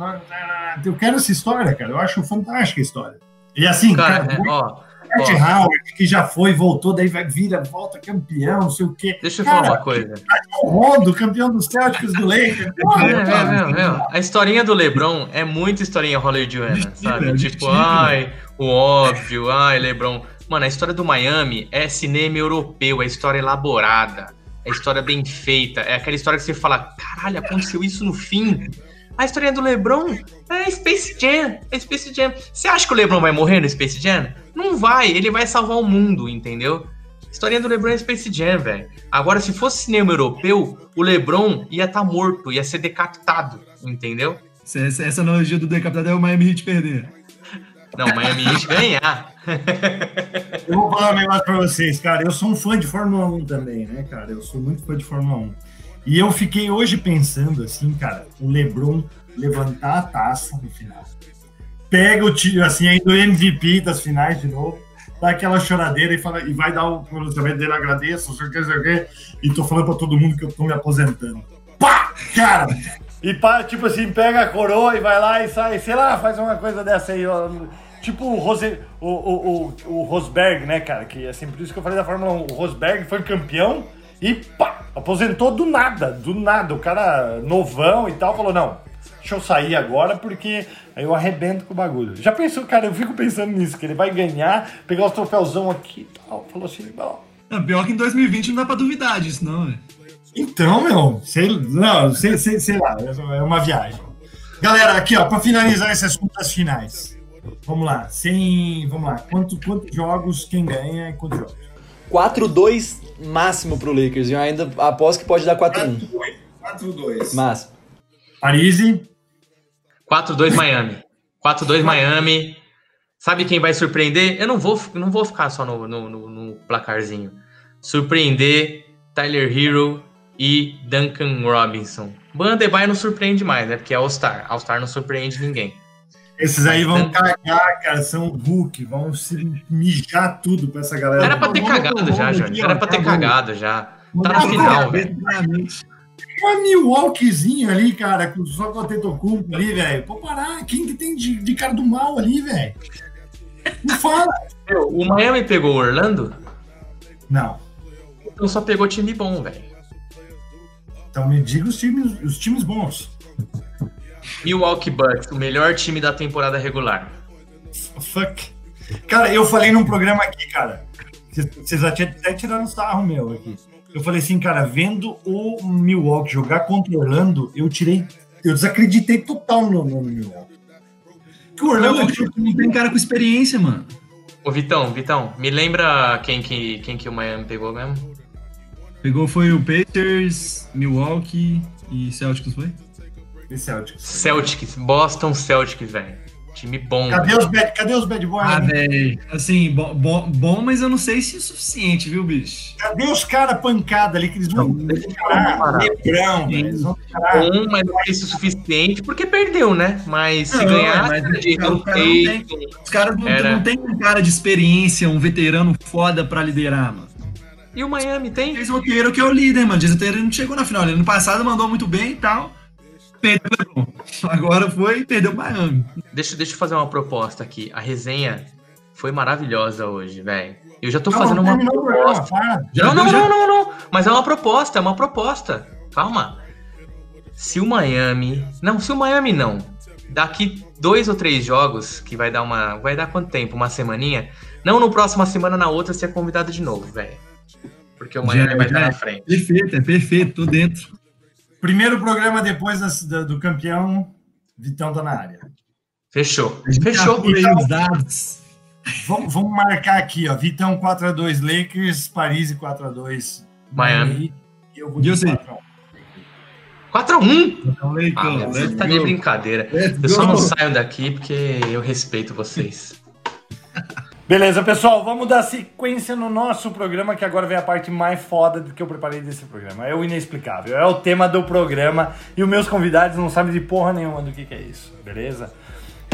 Eu quero essa história, cara. Eu acho fantástica a história. E assim, Cara, cara, é, ó, Ó. Howard, que já foi, voltou, daí vai vira, volta campeão, não sei o quê. deixa eu Cara, falar uma coisa. O Rondo, campeão dos Celtics do Lakers. É, é, é. A historinha do LeBron é muito historinha hollywoodiana, Destino, sabe? é Tipo, destino. ai, o óbvio, ai, LeBron. Mano, a história do Miami é cinema europeu, é história elaborada, é história bem feita, é aquela história que você fala, caralho, aconteceu isso no fim. A historinha do LeBron é Space Jam, é Space Jam. Você acha que o LeBron vai morrer no Space Jam? Não vai, ele vai salvar o mundo, entendeu? A historinha do LeBron é Space Jam, velho. Agora, se fosse cinema europeu, o LeBron ia estar morto, ia ser decapitado, entendeu? Essa, essa- essa analogia do decapitado é o Miami Heat perder. Não, Miami Heat ganhar. Eu vou falar um negócio pra vocês, cara. Eu sou um fã de Fórmula 1 também, né, cara? Eu sou muito fã de Fórmula 1. E eu fiquei hoje pensando assim, cara, o LeBron levantar a taça no final. Pega o tiro, assim, ainda o MVP das finais de novo, dá aquela choradeira e, fala, e vai dar o pronunciamento dele, agradeço, não sei o que, não sei o que, e tô falando pra todo mundo que eu tô me aposentando. Pá! Cara! E pá, tipo assim, pega a coroa e vai lá e sai, sei lá, faz uma coisa dessa aí, ó. Tipo o, Rose, o, o, o, o Rosberg, né, cara? Que assim, por isso que eu falei da Fórmula 1. O Rosberg foi campeão e pá, aposentou do nada, do nada. O cara novão e tal falou: não, deixa eu sair agora porque aí eu arrebento com o bagulho. Já pensou, cara? Eu fico pensando nisso, que ele vai ganhar, pegar os troféuzão aqui e tal. Falou assim: bom. Não, pior que em 2020 não dá pra duvidar disso, não, velho. Então, meu, sei, não, sei, sei, sei lá, é uma viagem. Galera, aqui, ó, pra finalizar esse assunto das finais. Vamos lá, sem. Vamos lá. Quanto, quantos jogos quem ganha e quantos jogos? 4-2 máximo pro Lakers. E eu ainda aposto que pode dar 4-1. 4-2. Máximo. Parise. 4-2 Miami. 4-2 Miami. Sabe quem vai surpreender? Eu não vou, não vou ficar só no, no, no- no placarzinho. Surpreender Tyler Hero e Duncan Robinson. Bandebaio não surpreende mais, né? Porque é All-Star. All-Star não surpreende ninguém. Esses aí vão cagar, cara. São Hulk. Vão se mijar tudo pra essa galera. Era pra ter cagado já, Johnny. Era pra ter cagado já. Tá na final, velho. Uma Milwaukeezinho ali, cara, com só com o Tetocumpo ali, velho. Pô, parar. Quem que tem de, de cara do mal ali, velho? Não fala. Meu, O Miami pegou o Orlando, Não. então só pegou time bom, velho. Então me diga os times, os times bons. Milwaukee Bucks, o melhor time da temporada regular. Fuck. Cara, eu falei num programa aqui, cara. Vocês- até tiraram sarro meu aqui. Eu falei assim, cara, vendo o Milwaukee jogar contra o Orlando, eu tirei. Eu desacreditei total no, no Milwaukee. Que o Orlando Não, não tem cara com experiência, mano. Ô, Vitão, Vitão, me lembra quem que, quem que o Miami pegou mesmo? Pegou foi o Pacers, Milwaukee e Celtics, foi? é Celtics. Celtics, Boston Celtics, velho. Time bom. Cadê os bad, cadê os bad boys? Ah, velho. Assim, bo- bo- bom, mas eu não sei se é suficiente, viu, bicho? Cadê os caras pancada ali que eles vão velho. Eles vão. Bom, mas não fez o suficiente porque perdeu, né? Mas se Não, ganhar, mas de os caras- os caras não têm- Tatum, Os caras não, Era. não tem um cara de experiência, um veterano foda pra liderar, mano. E o Miami tem? Jason Taylor que é o líder, mano. Jason Taylor não chegou na final. Ele ano passado mandou muito bem e tal. Perdeu o LeBron. Agora foi e perdeu o Miami. Deixa, deixa eu fazer uma proposta aqui. A resenha foi maravilhosa hoje, velho. Eu já tô Não, fazendo uma proposta. Já não, não, já- não, não, não. Mas é uma proposta, é uma proposta. Calma. Se o Miami. Não, se o Miami não. Daqui dois ou três jogos, que vai dar uma. Vai dar quanto tempo? Uma semaninha? Não no próxima semana, na outra, você é convidado de novo, velho. Porque o Miami Já- vai estar na frente. Perfeito, é perfeito, tô dentro. Primeiro programa depois das- da- do campeão, Vitão tá na área. Fechou. Fechou. apura aí os dados. Vamos, vamos marcar aqui, ó. Vitão 4x2 Lakers, Paris 4x2 Miami. E eu vou de você? 4x1. 4x1. Então, Ah, você tá de brincadeira. Let's Eu só go. não saio daqui porque eu respeito vocês. Beleza, pessoal, vamos dar sequência no nosso programa, que agora vem a parte mais foda do que eu preparei desse programa. É o inexplicável, é o tema do programa e os meus convidados não sabem de porra nenhuma do que, que é isso, beleza?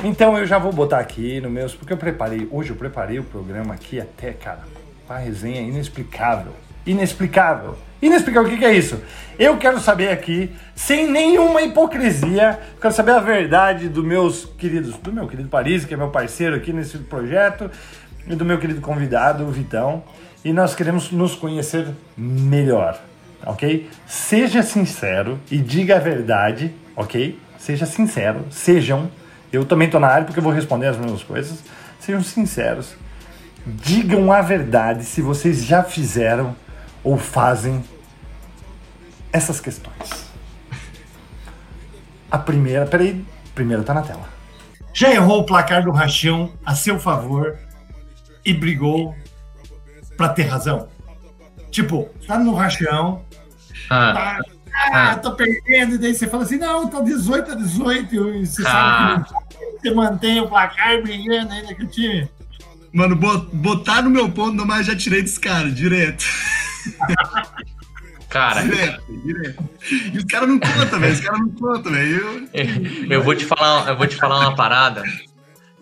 Então eu já vou botar aqui no meus, porque eu preparei, hoje eu preparei o programa aqui até, cara, a resenha inexplicável. Inexplicável. Inexplicável, o que, é isso? Eu quero saber aqui, sem nenhuma hipocrisia, quero saber a verdade dos meus queridos, do meu querido Paris, que é meu parceiro aqui nesse projeto, e do meu querido convidado, o Vitão. E nós queremos nos conhecer melhor, ok? Seja sincero e diga a verdade, ok? Seja sincero, sejam. Eu também tô na área porque eu vou responder as mesmas coisas. Sejam sinceros. Digam a verdade se vocês já fizeram ou fazem essas questões. A primeira, peraí, primeira tá na tela. Já errou o placar do Rachão a seu favor e brigou pra ter razão? Tipo, tá no Rachão, Ah, tá, ah, tô perdendo, e daí você fala assim, não, tá 18 a 18, e você Ah. sabe que não- você mantém o placar brigando ainda com o time. Mano, bo- botar no meu ponto, mas já tirei desse cara, direto. cara, Direto, direto. E os caras não contam, velho. Os caras não contam, velho. Eu- eu vou te falar, eu vou te falar uma parada.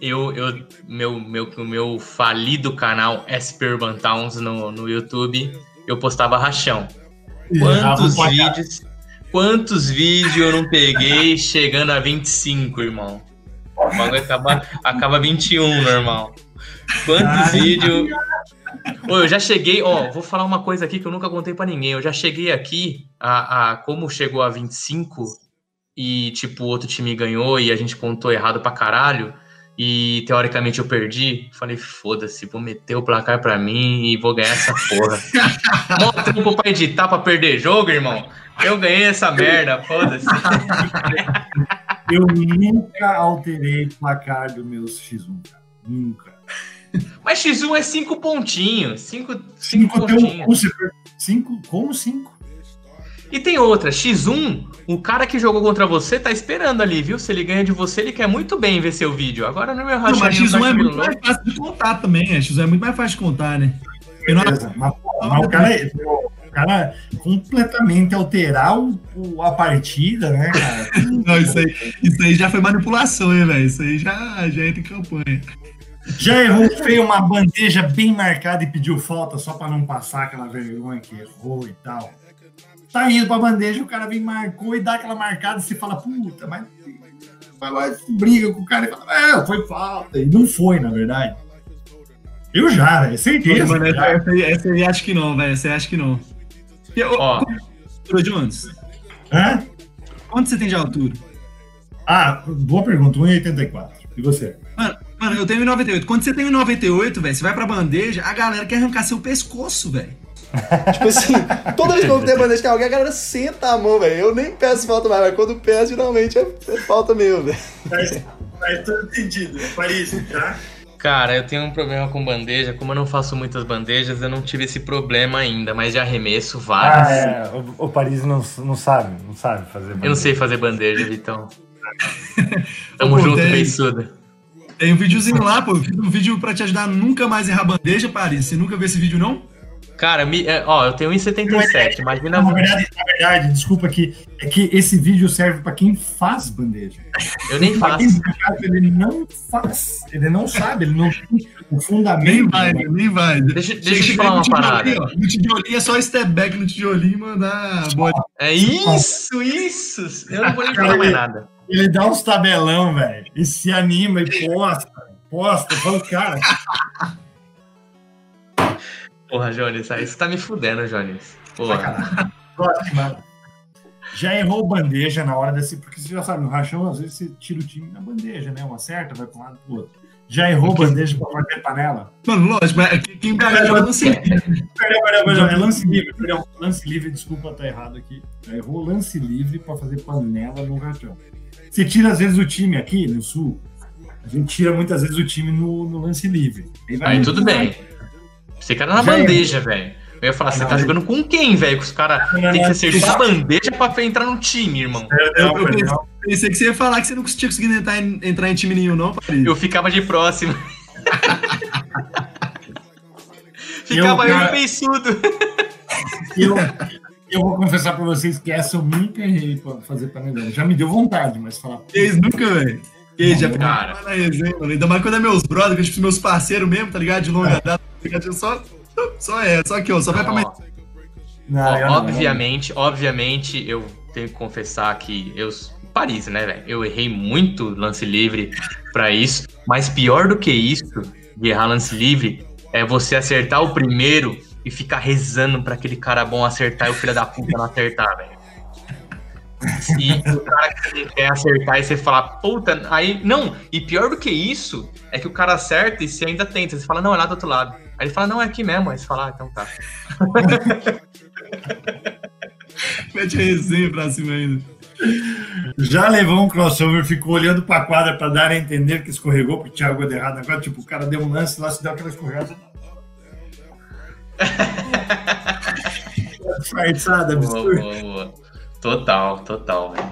Eu, eu, meu, meu, o meu falido canal SP Urban Towns no, no YouTube, eu postava rachão. Quantos vídeos, quantos vídeos eu não peguei chegando a 25, irmão? O bagulho acaba, acaba 21, normal. Quantos vídeos. Ô, eu já cheguei, ó, vou falar uma coisa aqui que eu nunca contei pra ninguém. Eu já cheguei aqui a, a como chegou a 25 e, tipo, o outro time ganhou e a gente contou errado pra caralho. E teoricamente eu perdi. Falei, foda-se, vou meter o placar pra mim e vou ganhar essa porra. Mó tempo pra editar pra perder jogo, irmão. Eu ganhei essa merda, foda-se. Eu nunca alterei o placar do meus X1, cara. Nunca. Mas X1 é cinco pontinhos. Cinco, cinco, Cinco um pontinhos. Cinco? Como cinco? E tem outra, X1, o cara que jogou contra você tá esperando ali, viu? Se ele ganha de você, ele quer muito bem ver seu vídeo. Agora no meu Não, mas rachadinho X1 tá é muito mais fácil de contar também. é. X1 é muito mais fácil de contar, né? Beleza. Mas, mas o cara, é, cara completamente alterar o, o- a partida, né, cara? Não, isso aí, isso aí já foi manipulação, hein, velho? Isso aí já, já entra em campanha. Já errou feio uma bandeja bem marcada e pediu falta só pra não passar aquela vergonha que errou e tal. Tá indo pra bandeja, o cara vem, marcou e dá aquela marcada e você fala, puta, mas. Vai lá e briga com o cara e fala, é, foi falta. E não foi, na verdade. Eu já, velho, certeza. Mano, essa, já. essa aí, essa aí acho que não, velho. Essa aí acho que não. Ô, Ó, Altura, Jones, Hã? quanto você tem de altura? Ah, boa pergunta, 1,84. E você? Mano, mano, eu tenho 1,98. Quando você tem 1,98, velho, você vai pra bandeja, a galera quer arrancar seu pescoço, velho. Tipo assim, toda vez que eu tenho bandeja com alguém, a galera senta a mão, velho. Eu nem peço falta mais, mas quando peço, geralmente é, é falta mesmo, velho. Faz, faz todo sentido. Paris, tá? cara, eu tenho um problema com bandeja. Como eu não faço muitas bandejas, eu não tive esse problema ainda, mas de arremesso, Ah, várias. é. O, o Paris não, não sabe, não sabe fazer Eu não sei fazer bandeja, Vitão. Tamo junto, beiçuda. Tem um videozinho lá, pô. Eu fiz um vídeo pra te ajudar a nunca mais errar bandeja, Paris. Você nunca viu esse vídeo, não? Cara, me- é, ó, eu tenho 1,77. Imagina. Na verdade, na verdade, desculpa aqui, é que esse vídeo serve pra quem faz bandeja. Eu nem faço. ele não faz, ele não sabe, ele não tem o Nem fundamento. vai, né? nem vai. Deixa- deixa eu te falar uma no tijolinho, parada. ó. No tijolinho é só step back no tijolinho e mandar. É isso, isso. Eu não vou nem falar mais nada. Ele dá uns tabelão, velho, e se anima e posta, posta. Eu falo, cara, Porra, Jones, aí você tá me fudendo, Jones. Porra. Próxima. Já errou bandeja na hora desse. Porque você já sabe, no rachão, às vezes você tira o time na bandeja, né? Uma certa, vai pra um lado pro outro. Já errou bandeja pra bater panela? Mano, lógico, mas quem pega joga assim. Perdão, perdão, perdão. É lance livre, perdão. Lance livre, desculpa, tá errado aqui. Já errou lance livre pra fazer panela no rachão. Você tira, às vezes, o time aqui no sul. A gente tira muitas vezes o time no, no lance livre. Aí muito tudo bem. Você cara na Já bandeja, velho. Eu ia falar, você tá Não, jogando com quem, velho? Que os caras Não, têm que não, acertar a bandeja pra entrar no time, irmão. Perdão, Eu pensei, perdão. pensei que você ia falar que você não tinha conseguido entrar em, entrar em time nenhum, não, Paris. Eu ficava de próximo. ficava eu, cara- e beiçudo. Eu, eu vou confessar pra vocês que essa eu nunca errei pra fazer panelão. Já me deu vontade, mas falar. Eles nunca, velho. E já Não, cara. ficava na resenha, mano. Ainda mais quando é meus brothers, meus parceiros mesmo, tá ligado? De longa data, tá? Só, só é, só aqui, ó. Só vai pra mais. Não, eu obviamente, obviamente, eu tenho que confessar que eu. Paris, né, velho? Eu errei muito lance livre pra isso. Mas pior do que isso, de errar lance livre, é você acertar o primeiro e ficar rezando pra aquele cara bom acertar e o filho da puta não acertar, velho. E o cara quer acertar e você fala, puta, aí. Não, e pior do que isso é que o cara acerta e você ainda tenta. Você fala, não, é lá do outro lado. Aí ele fala, não, é aqui mesmo. Aí você fala, ah, então tá. Mete a resenha pra cima ainda. Já levou um crossover, ficou olhando pra quadra pra dar a entender que escorregou pro Thiago errado. Agora, tipo, o cara deu um lance lá, se deu aquela escorregada. Disfarçada, absurdo. boa, boa. Total, total, velho.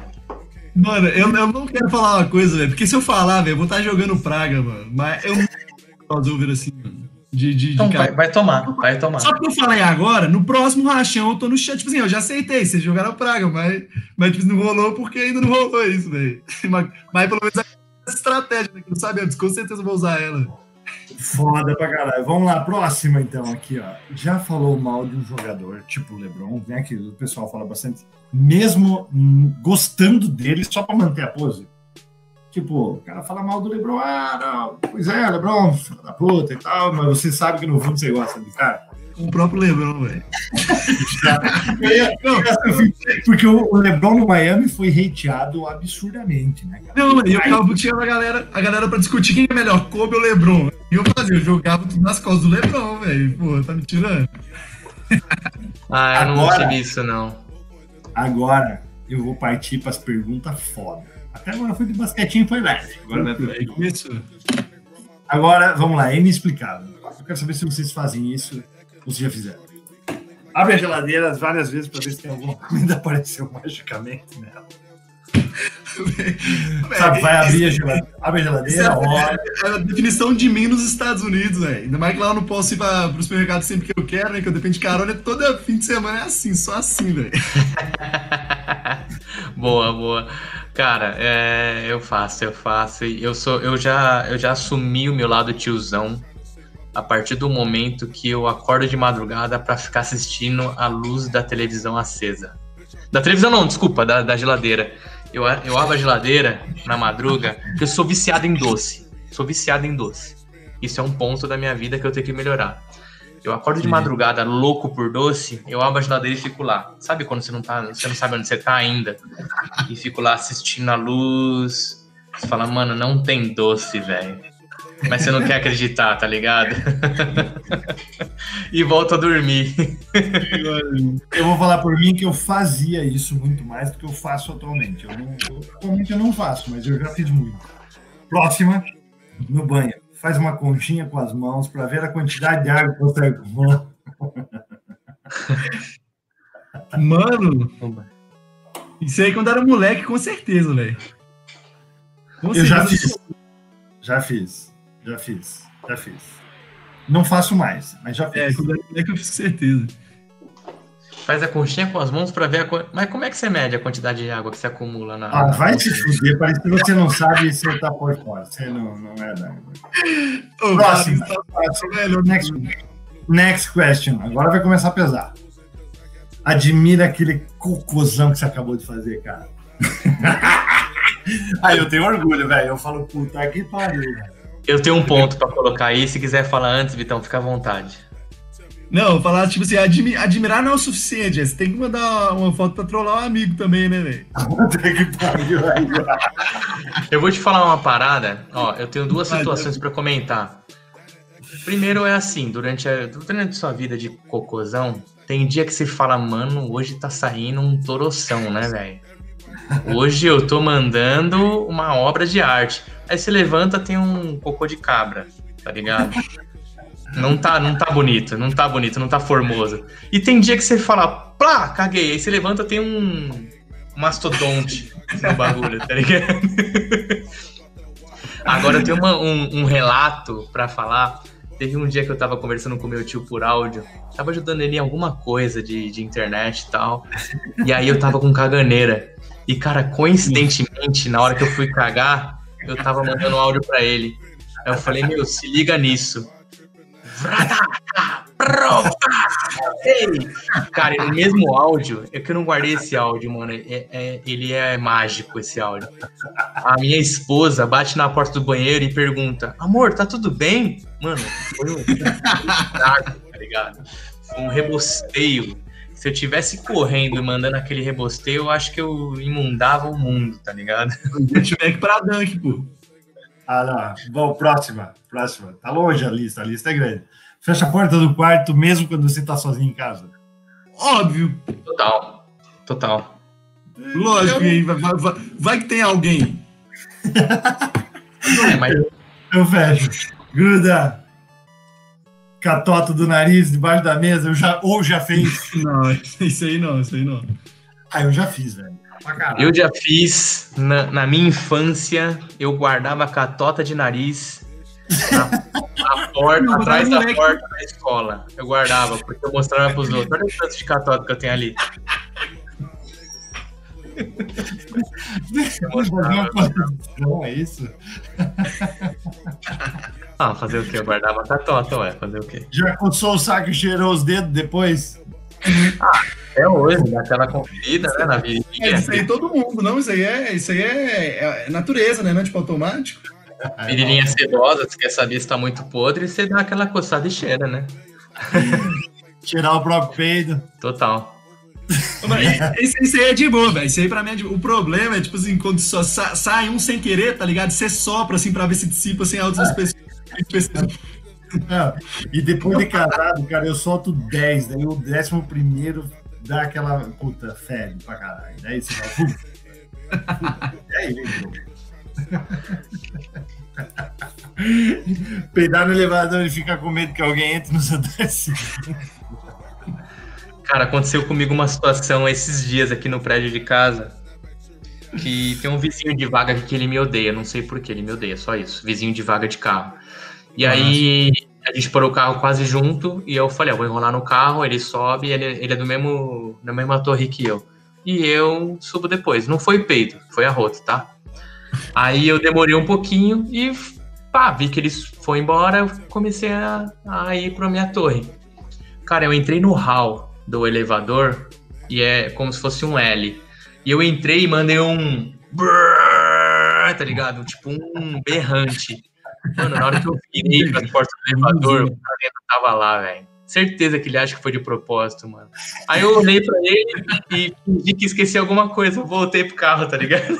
Mano, eu, eu não quero falar uma coisa, velho. Porque se eu falar, velho, eu vou estar jogando praga, mano. Mas eu não quero crossover assim, mano. De, de, de Então cara. vai, vai tomar, vai tomar. Só porque eu falei agora, no próximo rachão eu tô no chat. Tipo assim, eu já aceitei, vocês jogaram praga, mas, mas tipo, não rolou porque ainda não rolou isso, velho. Mas, mas pelo menos é essa estratégia, né? Que não sabemos, com certeza eu vou usar ela. Foda pra caralho. Vamos lá, próxima então, aqui, ó. Já falou mal de um jogador, tipo o LeBron, né? Que o pessoal fala bastante, mesmo hum, gostando dele só pra manter a pose. Tipo, o cara fala mal do LeBron, ah, não, pois é, LeBron, filho da puta e tal, mas você sabe que no fundo você gosta do cara. O próprio Lebron, velho. Não, porque o o LeBron no Miami foi hateado absurdamente, né, cara? Não, e eu Aí- ficava tinha a galera, a galera pra discutir quem é melhor, Kobe ou Lebron. E eu fazia, eu jogava tudo nas costas do Lebron, velho. Pô, tá me tirando? Ah, eu não Agora- tive isso, não. Agora eu vou partir para as perguntas foda. Até agora foi de basquetinho foi leve. Agora, Aí começou. agora, vamos lá, é inexplicável. Eu quero saber se vocês fazem isso se já fizeram. Abre a geladeira várias vezes para ver se tem alguma comida apareceu magicamente nela. Sabe, vai abrir a geladeira, abre a geladeira, olha. é, é a definição de mim nos Estados Unidos, velho. Ainda mais que lá eu não posso ir pra, pro supermercado sempre que eu quero, né? Que eu dependo de carona. Toda fim de semana é assim, só assim, velho. boa, boa. Cara, é, eu faço, eu faço. Eu sou, eu já, eu já assumi o meu lado tiozão a partir do momento que eu acordo de madrugada pra ficar assistindo a luz da televisão acesa. Da televisão não, desculpa, da, da geladeira. Eu, eu abro a geladeira na madruga, porque eu sou viciado em doce. Sou viciado em doce. Isso é um ponto da minha vida que eu tenho que melhorar. Eu acordo de madrugada louco por doce, eu abro a geladeira e fico lá. Sabe quando você não tá, você não sabe onde você tá ainda? E fico lá assistindo a luz. Você fala, mano, não tem doce, velho. Mas você não quer acreditar, tá ligado? e volto a dormir. Eu vou falar por mim que eu fazia isso muito mais do que eu faço atualmente. Eu não, eu- atualmente eu não faço, mas eu já fiz muito. Próxima, no banho. Faz uma conchinha com as mãos para ver a quantidade de água que você com. Mano, isso aí quando era moleque, com certeza, velho. Com Eu já fiz. Já fiz. Já fiz. Já fiz. Não faço mais, mas já É, fiz. quando era moleque eu fiz com certeza. Faz a conchinha com as mãos pra ver a. quan- Mas como é que você mede a quantidade de água que você acumula na. Ah, vai se fuder, parece que você não sabe se você tá por fora. Você não, não é da. Ô, Próximo. cara, isso tá- velho, Next, next question. Agora vai começar a pesar. Admira aquele cocôzão que você acabou de fazer, cara. Aí eu tenho orgulho, velho. Eu falo, puta que pariu. velho. Eu tenho um ponto pra colocar aí. Se quiser falar antes, Vitão, fica à vontade. Não, falar, tipo assim, admi- admirar não é o suficiente, você tem que mandar uma foto pra trollar um amigo também, né, velho? Eu vou te falar uma parada. Ó, eu tenho duas situações pra comentar. Primeiro é assim, durante a, durante a sua vida de cocôzão, tem dia que você fala, mano, hoje tá saindo um toroção, né, velho? Hoje eu tô mandando uma obra de arte. Aí você levanta, tem um cocô de cabra, tá ligado? Não tá, não tá bonito, não tá bonito, não tá formoso. E tem dia que você fala, plá, caguei. Aí você levanta, tem um mastodonte no bagulho, tá ligado? Agora tenho uma- um, um relato pra falar. Teve um dia que eu tava conversando com meu tio por áudio, tava ajudando ele em alguma coisa de, de internet e tal. E aí eu tava com caganeira. E, cara, coincidentemente, na hora que eu fui cagar, eu tava mandando áudio pra ele. Aí eu falei, meu, se liga nisso. Cara, e no mesmo áudio, é que eu não guardei esse áudio, mano. é- é- ele é mágico, esse áudio. A minha esposa bate na porta do banheiro e pergunta: Amor, tá tudo bem? Mano, foi um estrago, tá ligado? Foi um rebosteio. Se eu tivesse correndo e mandando aquele rebosteio, eu acho que eu imundava o mundo, tá ligado? Flashback pra Dunk, pô. Ah, não. Bom, próxima. Próxima. Tá longe a lista. A lista é grande. Fecha a porta do quarto mesmo quando você tá sozinho em casa. Óbvio. Total. Total. Lógico, e aí vai, vai- vai- vai que tem alguém. É, mas Eu fecho. Gruda. Catota do nariz debaixo da mesa. Eu já, ou já fez. Não, isso aí não, isso aí não. Ah, eu já fiz, velho. Eu já fiz, na, na minha infância, eu guardava catota de nariz na, na porta, Não, atrás da moleque- porta da escola. Eu guardava, porque eu mostrava pros outros. Olha o tanto de catota que eu tenho ali. Posição, é isso? Ah, fazer o quê? Eu guardava catota, ué. Fazer o quê? Já coçou o saco e cheirou os dedos depois? Até hoje, daquela conferida, né, na É, virilha. isso aí todo mundo, não, isso aí é, isso aí é, é natureza, né? Não é tipo automático. Virilhinha sedosa, você quer saber se tá muito podre, você dá aquela coçada e cheira, né? Cheirar o próprio peido. Total. Mas Isso, isso aí é de boa, velho. Isso aí pra mim é de... O problema é, tipo assim, quando só sa- sai um sem querer, tá ligado? Você sopra, assim, pra ver se dissipa sem a outras pessoas. Não, e depois de casado, cara, eu solto 10, daí o décimo primeiro dá aquela puta fede pra caralho. Daí você fala, puta, É isso. Peidar no elevador e ficar com medo que alguém entre no seu décimo. Cara, aconteceu comigo uma situação esses dias aqui no prédio de casa. Que tem um vizinho de vaga que ele me odeia. Não sei por que ele me odeia, só isso. Vizinho de vaga de carro. E aí a gente parou o carro quase junto. E eu falei, ah, vou enrolar no carro. Ele sobe, ele, ele é do mesmo, da mesma torre que eu. E eu subo depois. Não foi peito, foi arroto, tá? Aí eu demorei um pouquinho e pá, vi que eles foram embora. Eu comecei a, a ir pra minha torre. Cara, eu entrei no hall do elevador e é como se fosse um L. E eu entrei e mandei um. Tá ligado? Tipo um berrante. Mano, na hora que eu virei para as portas do elevador, o dentro tava lá, velho. Certeza que ele acha que foi de propósito, mano. Aí eu olhei pra ele e fingi que esqueci alguma coisa. Eu voltei pro carro, tá ligado?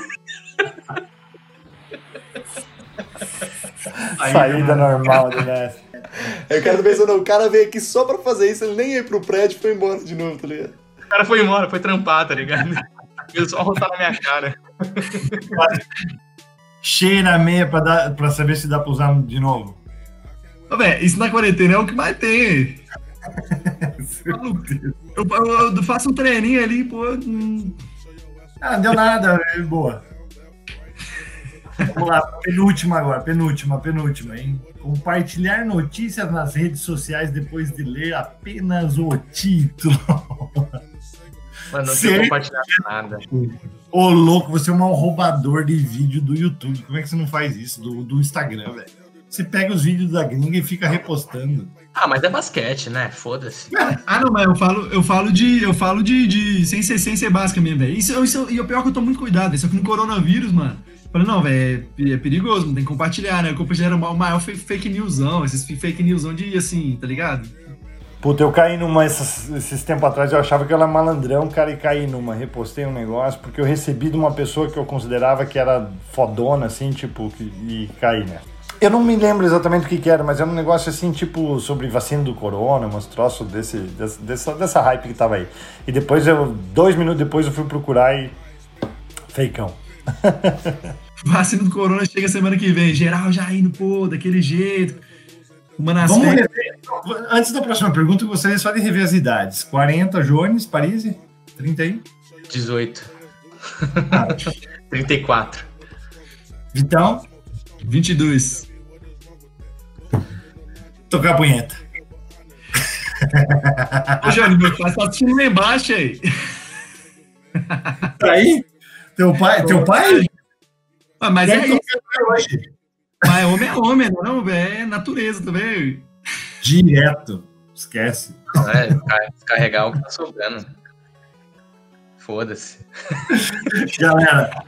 Saída normal do Eu quero pensando, o cara veio aqui só pra fazer isso, ele nem ia pro prédio e foi embora de novo, tá ligado? O cara foi embora, foi trampar, tá ligado? Ele só rotar na minha cara. Cheio na meia pra, dar, pra saber se dá pra usar de novo. Ô, isso na quarentena é o que mais tem. Eu, eu- eu faço um treininho ali, pô. hum, Ah, não deu nada, é boa. Vamos lá, penúltima agora, penúltima, penúltima, hein? Compartilhar notícias nas redes sociais depois de ler apenas o título. Mano, não Sim. tinha compartilhado nada. Ô, louco, você é um roubador de vídeo do YouTube. Como é que você não faz isso? Do, do Instagram, velho. Você pega os vídeos da gringa e fica repostando. Ah, mas é basquete, né? Foda-se. Ah, não, mas eu falo, eu falo de. Eu falo de. de sem, ser, sem ser básica mesmo, velho. Isso, isso, e o pior é que eu tô muito cuidado, isso aqui no coronavírus, mano. Falei, não, velho, é, é perigoso, não tem que compartilhar, né? Eu compartilhei o maior fake, newsão, esses fake newsão de assim, tá ligado? Puta, eu caí numa esses, esses tempos atrás, eu achava que eu era malandrão, cara, e caí numa. Repostei um negócio, porque eu recebi de uma pessoa que eu considerava que era fodona, assim, tipo, que- e caí, né? Eu não me lembro exatamente o que, que era, mas era um negócio assim, tipo, sobre vacina do corona, umas troços desse, desse- dessa, dessa hype que tava aí. E depois eu, dois minutos depois, eu fui procurar e. Feicão. Vacina do corona chega semana que vem, geral já indo, pô, daquele jeito. Uma nas Vamos rever. Antes da próxima pergunta, eu gostaria só de rever as idades. 40, Jones, Paris, 31. 18. 34. Vitão, 22. tocar a punheta. Ô, Jânio, meu pai tá assistindo lá embaixo aí. Tá aí? Teu pai? Teu pai? Ah, mas é Deve isso. Mas homem é homem, não, velho. É natureza também. Direto. Esquece. É, descar- descarregar o que tá sobrando. Foda-se. Galera,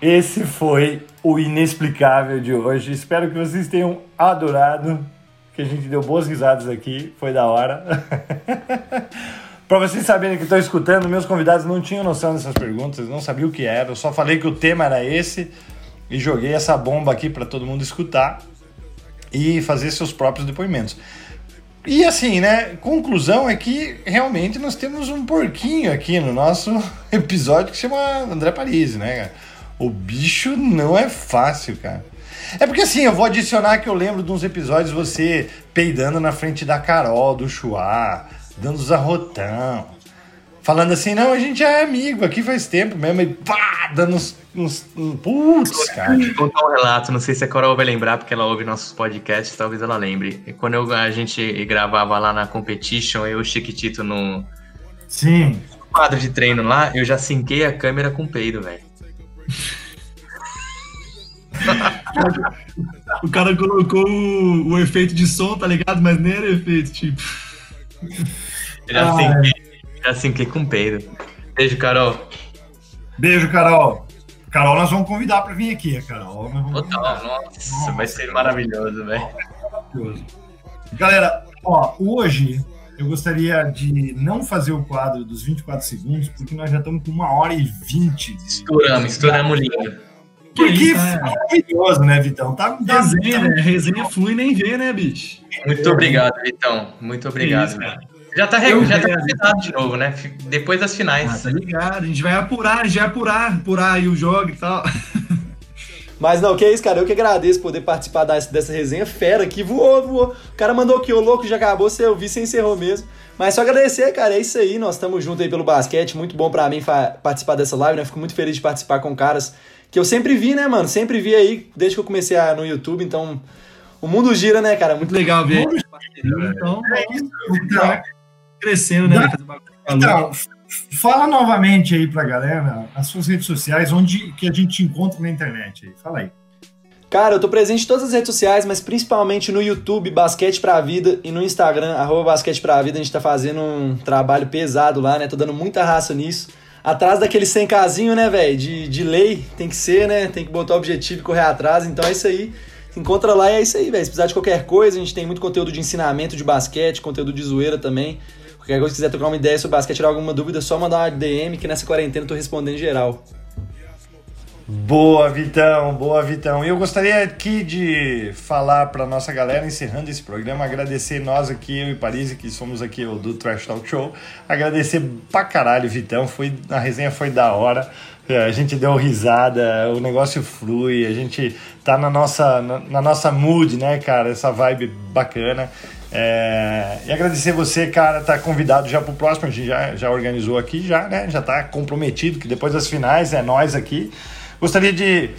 Esse foi o inexplicável de hoje. Espero que vocês tenham adorado. Que a gente deu boas risadas aqui. Foi da hora. Para vocês saberem que estão escutando, meus convidados não tinham noção dessas perguntas, não sabiam o que era. Eu só falei que o tema era esse e joguei essa bomba aqui para todo mundo escutar e fazer seus próprios depoimentos. E assim, né? Conclusão é que realmente nós temos um porquinho aqui no nosso episódio que chama André Paris, né, cara? O bicho não é fácil, cara. É porque assim, eu vou adicionar que eu lembro de uns episódios você peidando na frente da Carol, do Chuá, dando os arrotão. Falando assim, não, a gente é amigo, aqui faz tempo mesmo, e pá, dando uns. uns um- putz, cara. Vou contar um relato, não sei se a Carol vai lembrar, porque ela ouve nossos podcasts, talvez ela lembre. E Quando eu- a gente gravava lá na Competition, eu e o Chiquitito no sim. quadro de treino lá, eu já sinquei a câmera com peido, velho. O cara colocou o, o efeito de som, tá ligado? Mas nem era efeito, tipo. Eu já, sinquei, já sinquei com peido. Beijo, Carol. Beijo, Carol. Carol, nós vamos convidar para vir aqui, a Carol. Total, nossa, vai ser maravilhoso, velho. Maravilhoso. Galera, ó, hoje eu gostaria de não fazer o quadro dos 24 segundos, porque nós já estamos com uma hora e vinte. Estouramos, estouramos lindo. Que Porque isso, é né? maravilhoso, né, Vitão? Tá, tá, Resenha, tá- né? Resenha flui nem vê, né, bicho? Muito obrigado, Vitão. Muito obrigado, isso, velho. Já tá, Eu- já tá avisado de novo, né? Depois das Ah, finais. tá ligado? A gente vai apurar, a gente vai apurar, apurar aí o jogo e tal. Mas não, que isso, cara. Eu que agradeço poder participar dessa, dessa resenha fera aqui. Voou, voou. O cara mandou aqui, ô louco, já acabou. Você ouviu, você encerrou mesmo. Mas só agradecer, cara. É isso aí. Nós estamos juntos aí pelo basquete. Muito bom pra mim participar dessa live, né? Fico muito feliz de participar com caras que eu sempre vi, né, mano? Sempre vi aí desde que eu comecei a, no YouTube. Então, o mundo gira, né, cara? Muito legal ver parceria, então, tá crescendo, né? Valor. Então, fala novamente aí pra galera as suas redes sociais, onde que a gente te encontra na internet aí. Fala aí. Cara, eu tô presente em todas as redes sociais, mas principalmente no YouTube, Basquete Pra Vida, e no Instagram, arroba Basquete Pra Vida, a gente tá fazendo um trabalho pesado lá, né? Tô dando muita raça nisso. Atrás daquele 100kzinho, né, velho? De, de lei, tem que ser, né? Tem que botar o objetivo e correr atrás, então é isso aí. Se encontra lá e é isso aí, velho. Se precisar de qualquer coisa, a gente tem muito conteúdo de ensinamento de basquete, conteúdo de zoeira também. Qualquer coisa, se quiser trocar uma ideia sobre basquete, tirar alguma dúvida, é só mandar uma DM, que nessa quarentena eu tô respondendo geral. Boa, Vitão, boa, Vitão. E eu gostaria aqui de falar para nossa galera, encerrando esse programa, agradecer nós aqui, eu e Paris, que somos aqui o do Trash Talk Show. Agradecer pra caralho, Vitão. Foi, a resenha foi da hora. É, A gente deu risada, o negócio flui, a gente tá na nossa, na, na nossa mood, né, cara? Essa vibe bacana. É, e agradecer você, cara, tá convidado já pro próximo, a gente já, já organizou aqui, já, né? Já tá comprometido, que depois das finais é nós aqui. Gostaria de,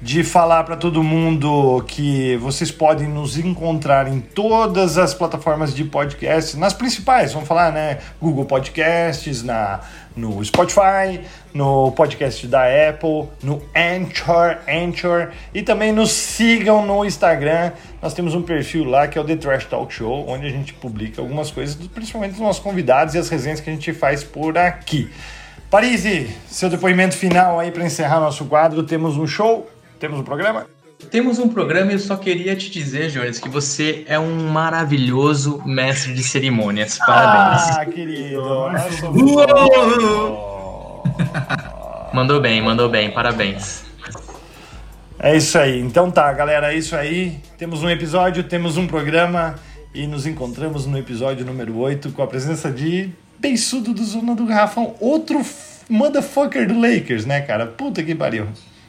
de falar para todo mundo que vocês podem nos encontrar em todas as plataformas de podcast, nas principais, vamos falar, né? Google Podcasts, na, no Spotify, no podcast da Apple, no Anchor, Anchor e também nos sigam no Instagram. Nós temos um perfil lá que é o The Trash Talk Show, onde a gente publica algumas coisas, principalmente dos nossos convidados e as resenhas que a gente faz por aqui. Parisi, seu depoimento final aí para encerrar nosso quadro. Temos um show, temos um programa. Temos um programa e eu só queria te dizer, Jones, que você é um maravilhoso mestre de cerimônias. Parabéns. Ah, querido. Uou! Mandou bem, mandou bem, parabéns. É isso aí. Então tá, galera, é isso aí. Temos um episódio, temos um programa e nos encontramos no episódio número 8 com a presença de Beiçudo do Zona do Garrafão, outro motherfucker do Lakers, né, cara? Puta que pariu.